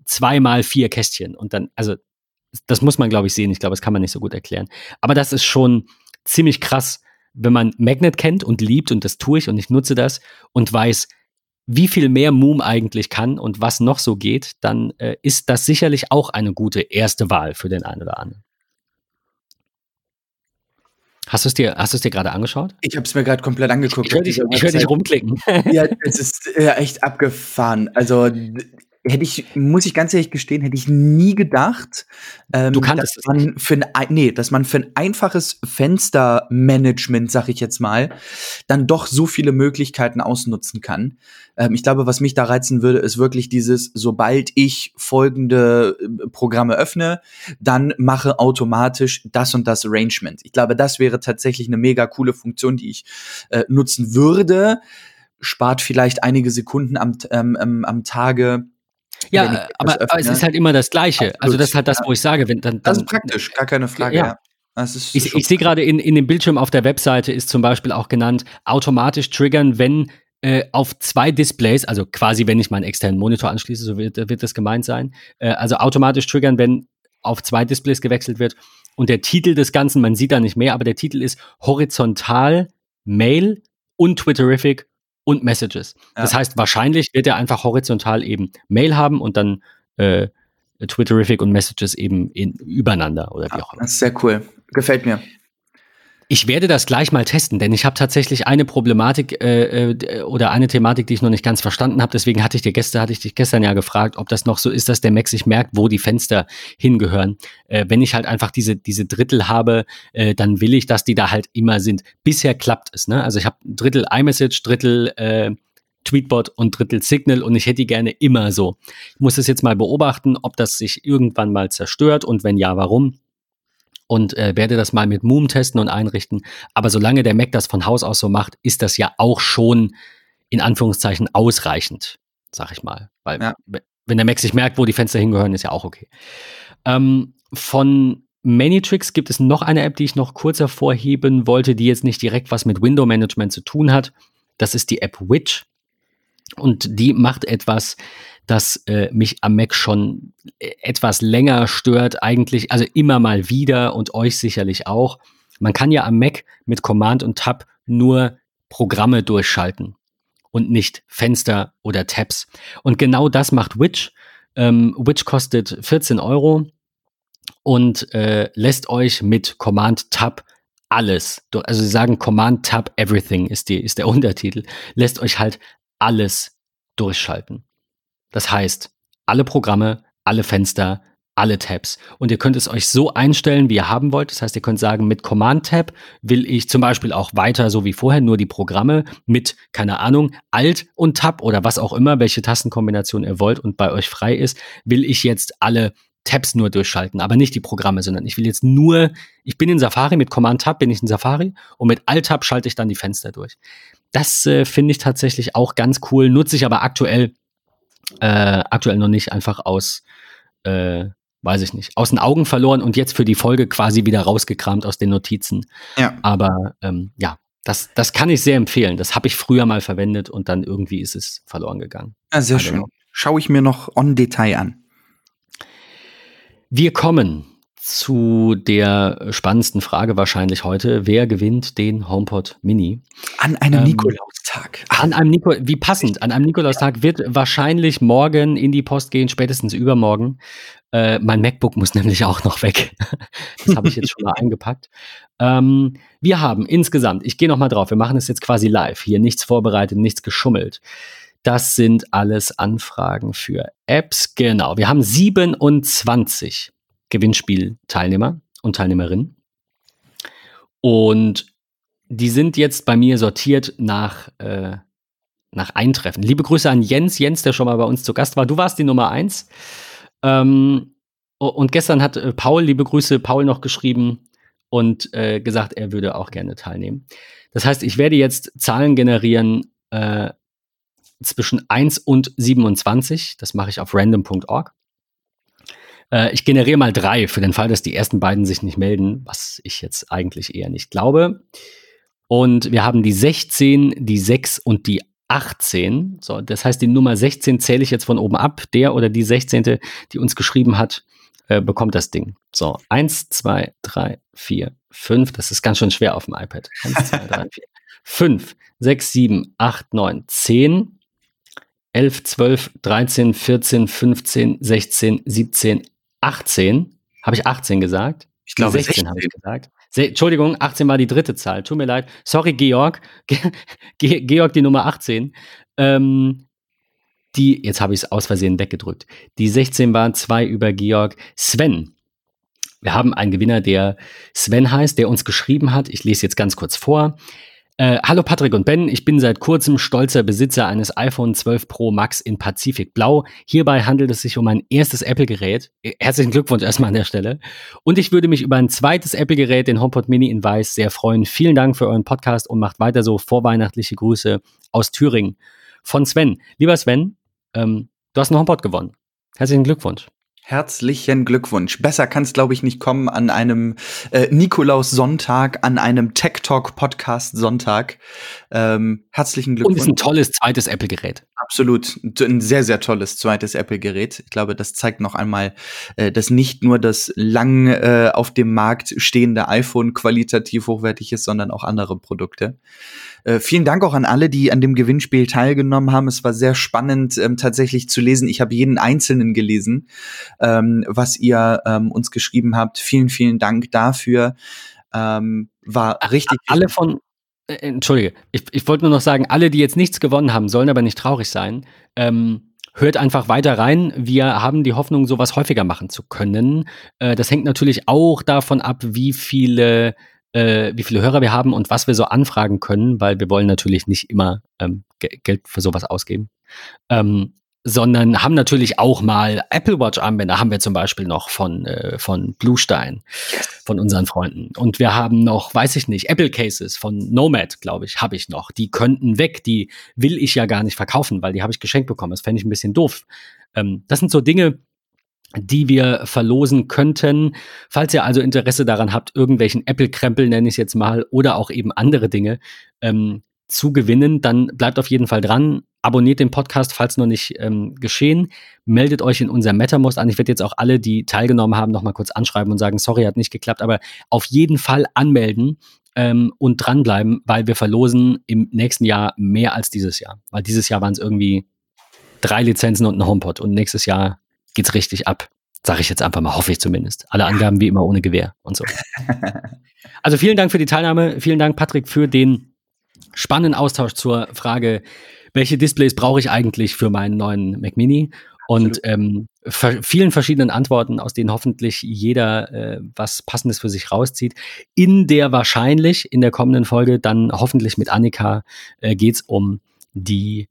zweimal vier Kästchen. Und dann, also das muss man, glaube ich, sehen. Ich glaube, das kann man nicht so gut erklären. Aber das ist schon ziemlich krass, wenn man Magnet kennt und liebt und das tue ich und ich nutze das und weiß, wie viel mehr Moom eigentlich kann und was noch so geht, dann äh, ist das sicherlich auch eine gute erste Wahl für den einen oder anderen. Hast du es dir, hast du es dir gerade angeschaut? Ich habe es mir gerade komplett angeguckt. Ich höre dich, hör dich rumklicken. ja, es ist ja, echt abgefahren. Also hätte ich, muss ich ganz ehrlich gestehen, hätte ich nie gedacht, ähm, du dass man für ein, nee, dass man für ein einfaches Fenstermanagement, sag ich jetzt mal, dann doch so viele Möglichkeiten ausnutzen kann. Ähm, ich glaube, was mich da reizen würde, ist wirklich dieses, sobald ich folgende äh, Programme öffne, dann mache automatisch das und das Arrangement. Ich glaube, das wäre tatsächlich eine mega coole Funktion, die ich äh, nutzen würde spart vielleicht einige Sekunden am, ähm, ähm am Tage ja, aber, aber, es ist halt immer das Gleiche. Absolut, also das ist halt das, wo ich sage, wenn dann, dann das ist praktisch, gar keine Frage. Ja. ja. ich, ich sehe gerade in, in dem Bildschirm auf der Webseite ist zum Beispiel auch genannt, automatisch triggern, wenn äh, auf zwei Displays, also quasi wenn ich meinen externen Monitor anschließe, so wird, wird das gemeint sein, äh, also automatisch triggern, wenn auf zwei Displays gewechselt wird. Und der Titel des Ganzen, man sieht da nicht mehr, aber der Titel ist horizontal Mail und Twitterific und Messages. Ja. Das heißt, wahrscheinlich wird er einfach horizontal eben Mail haben und dann äh, Twitterific und Messages eben in, übereinander oder wie auch immer. Das ist sehr cool. Gefällt mir. Ich werde das gleich mal testen, denn ich habe tatsächlich eine Problematik äh, äh, oder eine Thematik, die ich noch nicht ganz verstanden habe. Deswegen hatte ich dir gestern, hatte ich dich gestern ja gefragt, ob das noch so ist, dass der Mac sich merkt, wo die Fenster hingehören. Äh, wenn ich halt einfach diese diese Drittel habe, äh, dann will ich, dass die da halt immer sind. Bisher klappt es. Ne? Also ich habe Drittel iMessage, Drittel äh, Tweetbot und Drittel Signal und ich hätte die gerne immer so. Ich muss es jetzt mal beobachten, ob das sich irgendwann mal zerstört und wenn ja, warum und äh, werde das mal mit Moom testen und einrichten. Aber solange der Mac das von Haus aus so macht, ist das ja auch schon in Anführungszeichen ausreichend, sag ich mal. Weil ja. wenn der Mac sich merkt, wo die Fenster hingehören, ist ja auch okay. Ähm, von Manytricks gibt es noch eine App, die ich noch kurz hervorheben wollte, die jetzt nicht direkt was mit Window Management zu tun hat. Das ist die App Witch. Und die macht etwas, das äh, mich am Mac schon äh, etwas länger stört, eigentlich, also immer mal wieder und euch sicherlich auch. Man kann ja am Mac mit Command und Tab nur Programme durchschalten und nicht Fenster oder Tabs. Und genau das macht Witch. Ähm, Witch kostet 14 Euro und äh, lässt euch mit Command Tab alles, also sie sagen Command Tab Everything ist, die, ist der Untertitel, lässt euch halt alles durchschalten. Das heißt, alle Programme, alle Fenster, alle Tabs. Und ihr könnt es euch so einstellen, wie ihr haben wollt. Das heißt, ihr könnt sagen, mit Command-Tab will ich zum Beispiel auch weiter, so wie vorher, nur die Programme mit, keine Ahnung, Alt und Tab oder was auch immer, welche Tastenkombination ihr wollt und bei euch frei ist, will ich jetzt alle Tabs nur durchschalten, aber nicht die Programme, sondern ich will jetzt nur, ich bin in Safari, mit Command-Tab bin ich in Safari und mit Alt-Tab schalte ich dann die Fenster durch. Das äh, finde ich tatsächlich auch ganz cool, nutze ich aber aktuell äh, aktuell noch nicht einfach aus, äh, weiß ich nicht, aus den Augen verloren und jetzt für die Folge quasi wieder rausgekramt aus den Notizen. Ja. Aber ähm, ja, das, das kann ich sehr empfehlen. Das habe ich früher mal verwendet und dann irgendwie ist es verloren gegangen. Ja, sehr schön. Schaue ich mir noch on Detail an. Wir kommen zu der spannendsten Frage wahrscheinlich heute. Wer gewinnt den HomePod Mini? An einem ähm, Nikolaustag. An einem Niko wie passend, an einem Nikolaustag wird wahrscheinlich morgen in die Post gehen, spätestens übermorgen. Äh, mein MacBook muss nämlich auch noch weg. das habe ich jetzt schon mal eingepackt. Ähm, wir haben insgesamt, ich gehe noch mal drauf, wir machen es jetzt quasi live, hier nichts vorbereitet, nichts geschummelt. Das sind alles Anfragen für Apps. Genau, wir haben 27 Gewinnspielteilnehmer und Teilnehmerinnen. Und die sind jetzt bei mir sortiert nach, äh, nach Eintreffen. Liebe Grüße an Jens, Jens, der schon mal bei uns zu Gast war. Du warst die Nummer eins. Ähm, und gestern hat äh, Paul, liebe Grüße, Paul noch geschrieben und äh, gesagt, er würde auch gerne teilnehmen. Das heißt, ich werde jetzt Zahlen generieren äh, zwischen 1 und 27. Das mache ich auf random.org. Äh, ich generiere mal drei für den Fall, dass die ersten beiden sich nicht melden, was ich jetzt eigentlich eher nicht glaube. Und wir haben die 16, die 6 und die 18. So, das heißt, die Nummer 16 zähle ich jetzt von oben ab. Der oder die 16., die uns geschrieben hat, äh, bekommt das Ding. So, 1, 2, 3, 4, 5. Das ist ganz schön schwer auf dem iPad. 1, 2, 3, 4, 5, 6, 7, 8, 9, 10, 11, 12, 13, 14, 15, 16, 17, 18. Habe ich 18 gesagt? Ich glaube 16 habe ich gesagt. Se Entschuldigung, 18 war die dritte Zahl. Tut mir leid. Sorry, Georg. Ge Georg, die Nummer 18. Ähm, die, jetzt habe ich es aus Versehen weggedrückt. Die 16 waren zwei über Georg. Sven. Wir haben einen Gewinner, der Sven heißt, der uns geschrieben hat. Ich lese jetzt ganz kurz vor. Äh, hallo Patrick und Ben, ich bin seit kurzem stolzer Besitzer eines iPhone 12 Pro Max in Pazifik Blau. Hierbei handelt es sich um mein erstes Apple-Gerät. Herzlichen Glückwunsch erstmal an der Stelle. Und ich würde mich über ein zweites Apple-Gerät, den HomePod Mini in Weiß, sehr freuen. Vielen Dank für euren Podcast und macht weiter so vorweihnachtliche Grüße aus Thüringen von Sven. Lieber Sven, ähm, du hast einen HomePod gewonnen. Herzlichen Glückwunsch. Herzlichen Glückwunsch. Besser kann es, glaube ich, nicht kommen an einem äh, Nikolaus-Sonntag, an einem Tech Talk Podcast Sonntag. Ähm, herzlichen Glückwunsch. Und ist ein tolles zweites Apple-Gerät. Absolut. Ein sehr, sehr tolles zweites Apple-Gerät. Ich glaube, das zeigt noch einmal, äh, dass nicht nur das lang äh, auf dem Markt stehende iPhone qualitativ hochwertig ist, sondern auch andere Produkte. Äh, vielen Dank auch an alle, die an dem Gewinnspiel teilgenommen haben. Es war sehr spannend, ähm, tatsächlich zu lesen. Ich habe jeden einzelnen gelesen, ähm, was ihr ähm, uns geschrieben habt. Vielen, vielen Dank dafür. Ähm, war richtig. Alle von, äh, Entschuldige, ich, ich wollte nur noch sagen, alle, die jetzt nichts gewonnen haben, sollen aber nicht traurig sein. Ähm, hört einfach weiter rein. Wir haben die Hoffnung, sowas häufiger machen zu können. Äh, das hängt natürlich auch davon ab, wie viele äh, wie viele Hörer wir haben und was wir so anfragen können, weil wir wollen natürlich nicht immer ähm, Geld für sowas ausgeben. Ähm, sondern haben natürlich auch mal Apple Watch Armbänder, haben wir zum Beispiel noch von, äh, von Bluestein, von unseren Freunden. Und wir haben noch, weiß ich nicht, Apple Cases von Nomad, glaube ich, habe ich noch. Die könnten weg, die will ich ja gar nicht verkaufen, weil die habe ich geschenkt bekommen. Das fände ich ein bisschen doof. Ähm, das sind so Dinge, die wir verlosen könnten. Falls ihr also Interesse daran habt, irgendwelchen Apple-Krempel, nenne ich es jetzt mal, oder auch eben andere Dinge ähm, zu gewinnen, dann bleibt auf jeden Fall dran. Abonniert den Podcast, falls noch nicht ähm, geschehen. Meldet euch in unser MetaMost an. Ich werde jetzt auch alle, die teilgenommen haben, nochmal kurz anschreiben und sagen, sorry, hat nicht geklappt, aber auf jeden Fall anmelden ähm, und dranbleiben, weil wir verlosen im nächsten Jahr mehr als dieses Jahr. Weil dieses Jahr waren es irgendwie drei Lizenzen und ein HomePod und nächstes Jahr geht's richtig ab. Sage ich jetzt einfach mal, hoffe ich zumindest. Alle Angaben wie immer ohne Gewehr und so. also vielen Dank für die Teilnahme. Vielen Dank, Patrick, für den spannenden Austausch zur Frage, welche Displays brauche ich eigentlich für meinen neuen Mac Mini? Und ähm, ver vielen verschiedenen Antworten, aus denen hoffentlich jeder äh, was Passendes für sich rauszieht. In der wahrscheinlich in der kommenden Folge dann hoffentlich mit Annika äh, geht es um die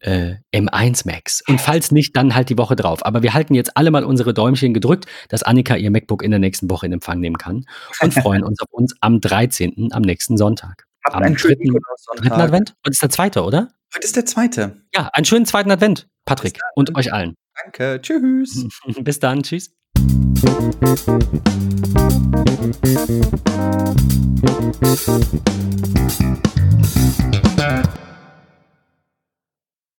äh, M1 Max. Und falls nicht, dann halt die Woche drauf. Aber wir halten jetzt alle mal unsre Däumchen gedrückt, dass Annika ihr MacBook in der nächsten Woche in Empfang nehmen kann und freuen uns auf uns am 13., am nächsten Sonntag. Habt am dritten, dritten Advent? Heute ist der zweite, oder? Heute ist der zweite. Ja, einen schönen zweiten Advent, Patrick und euch allen. Danke, tschüss. Bis dann, tschüss.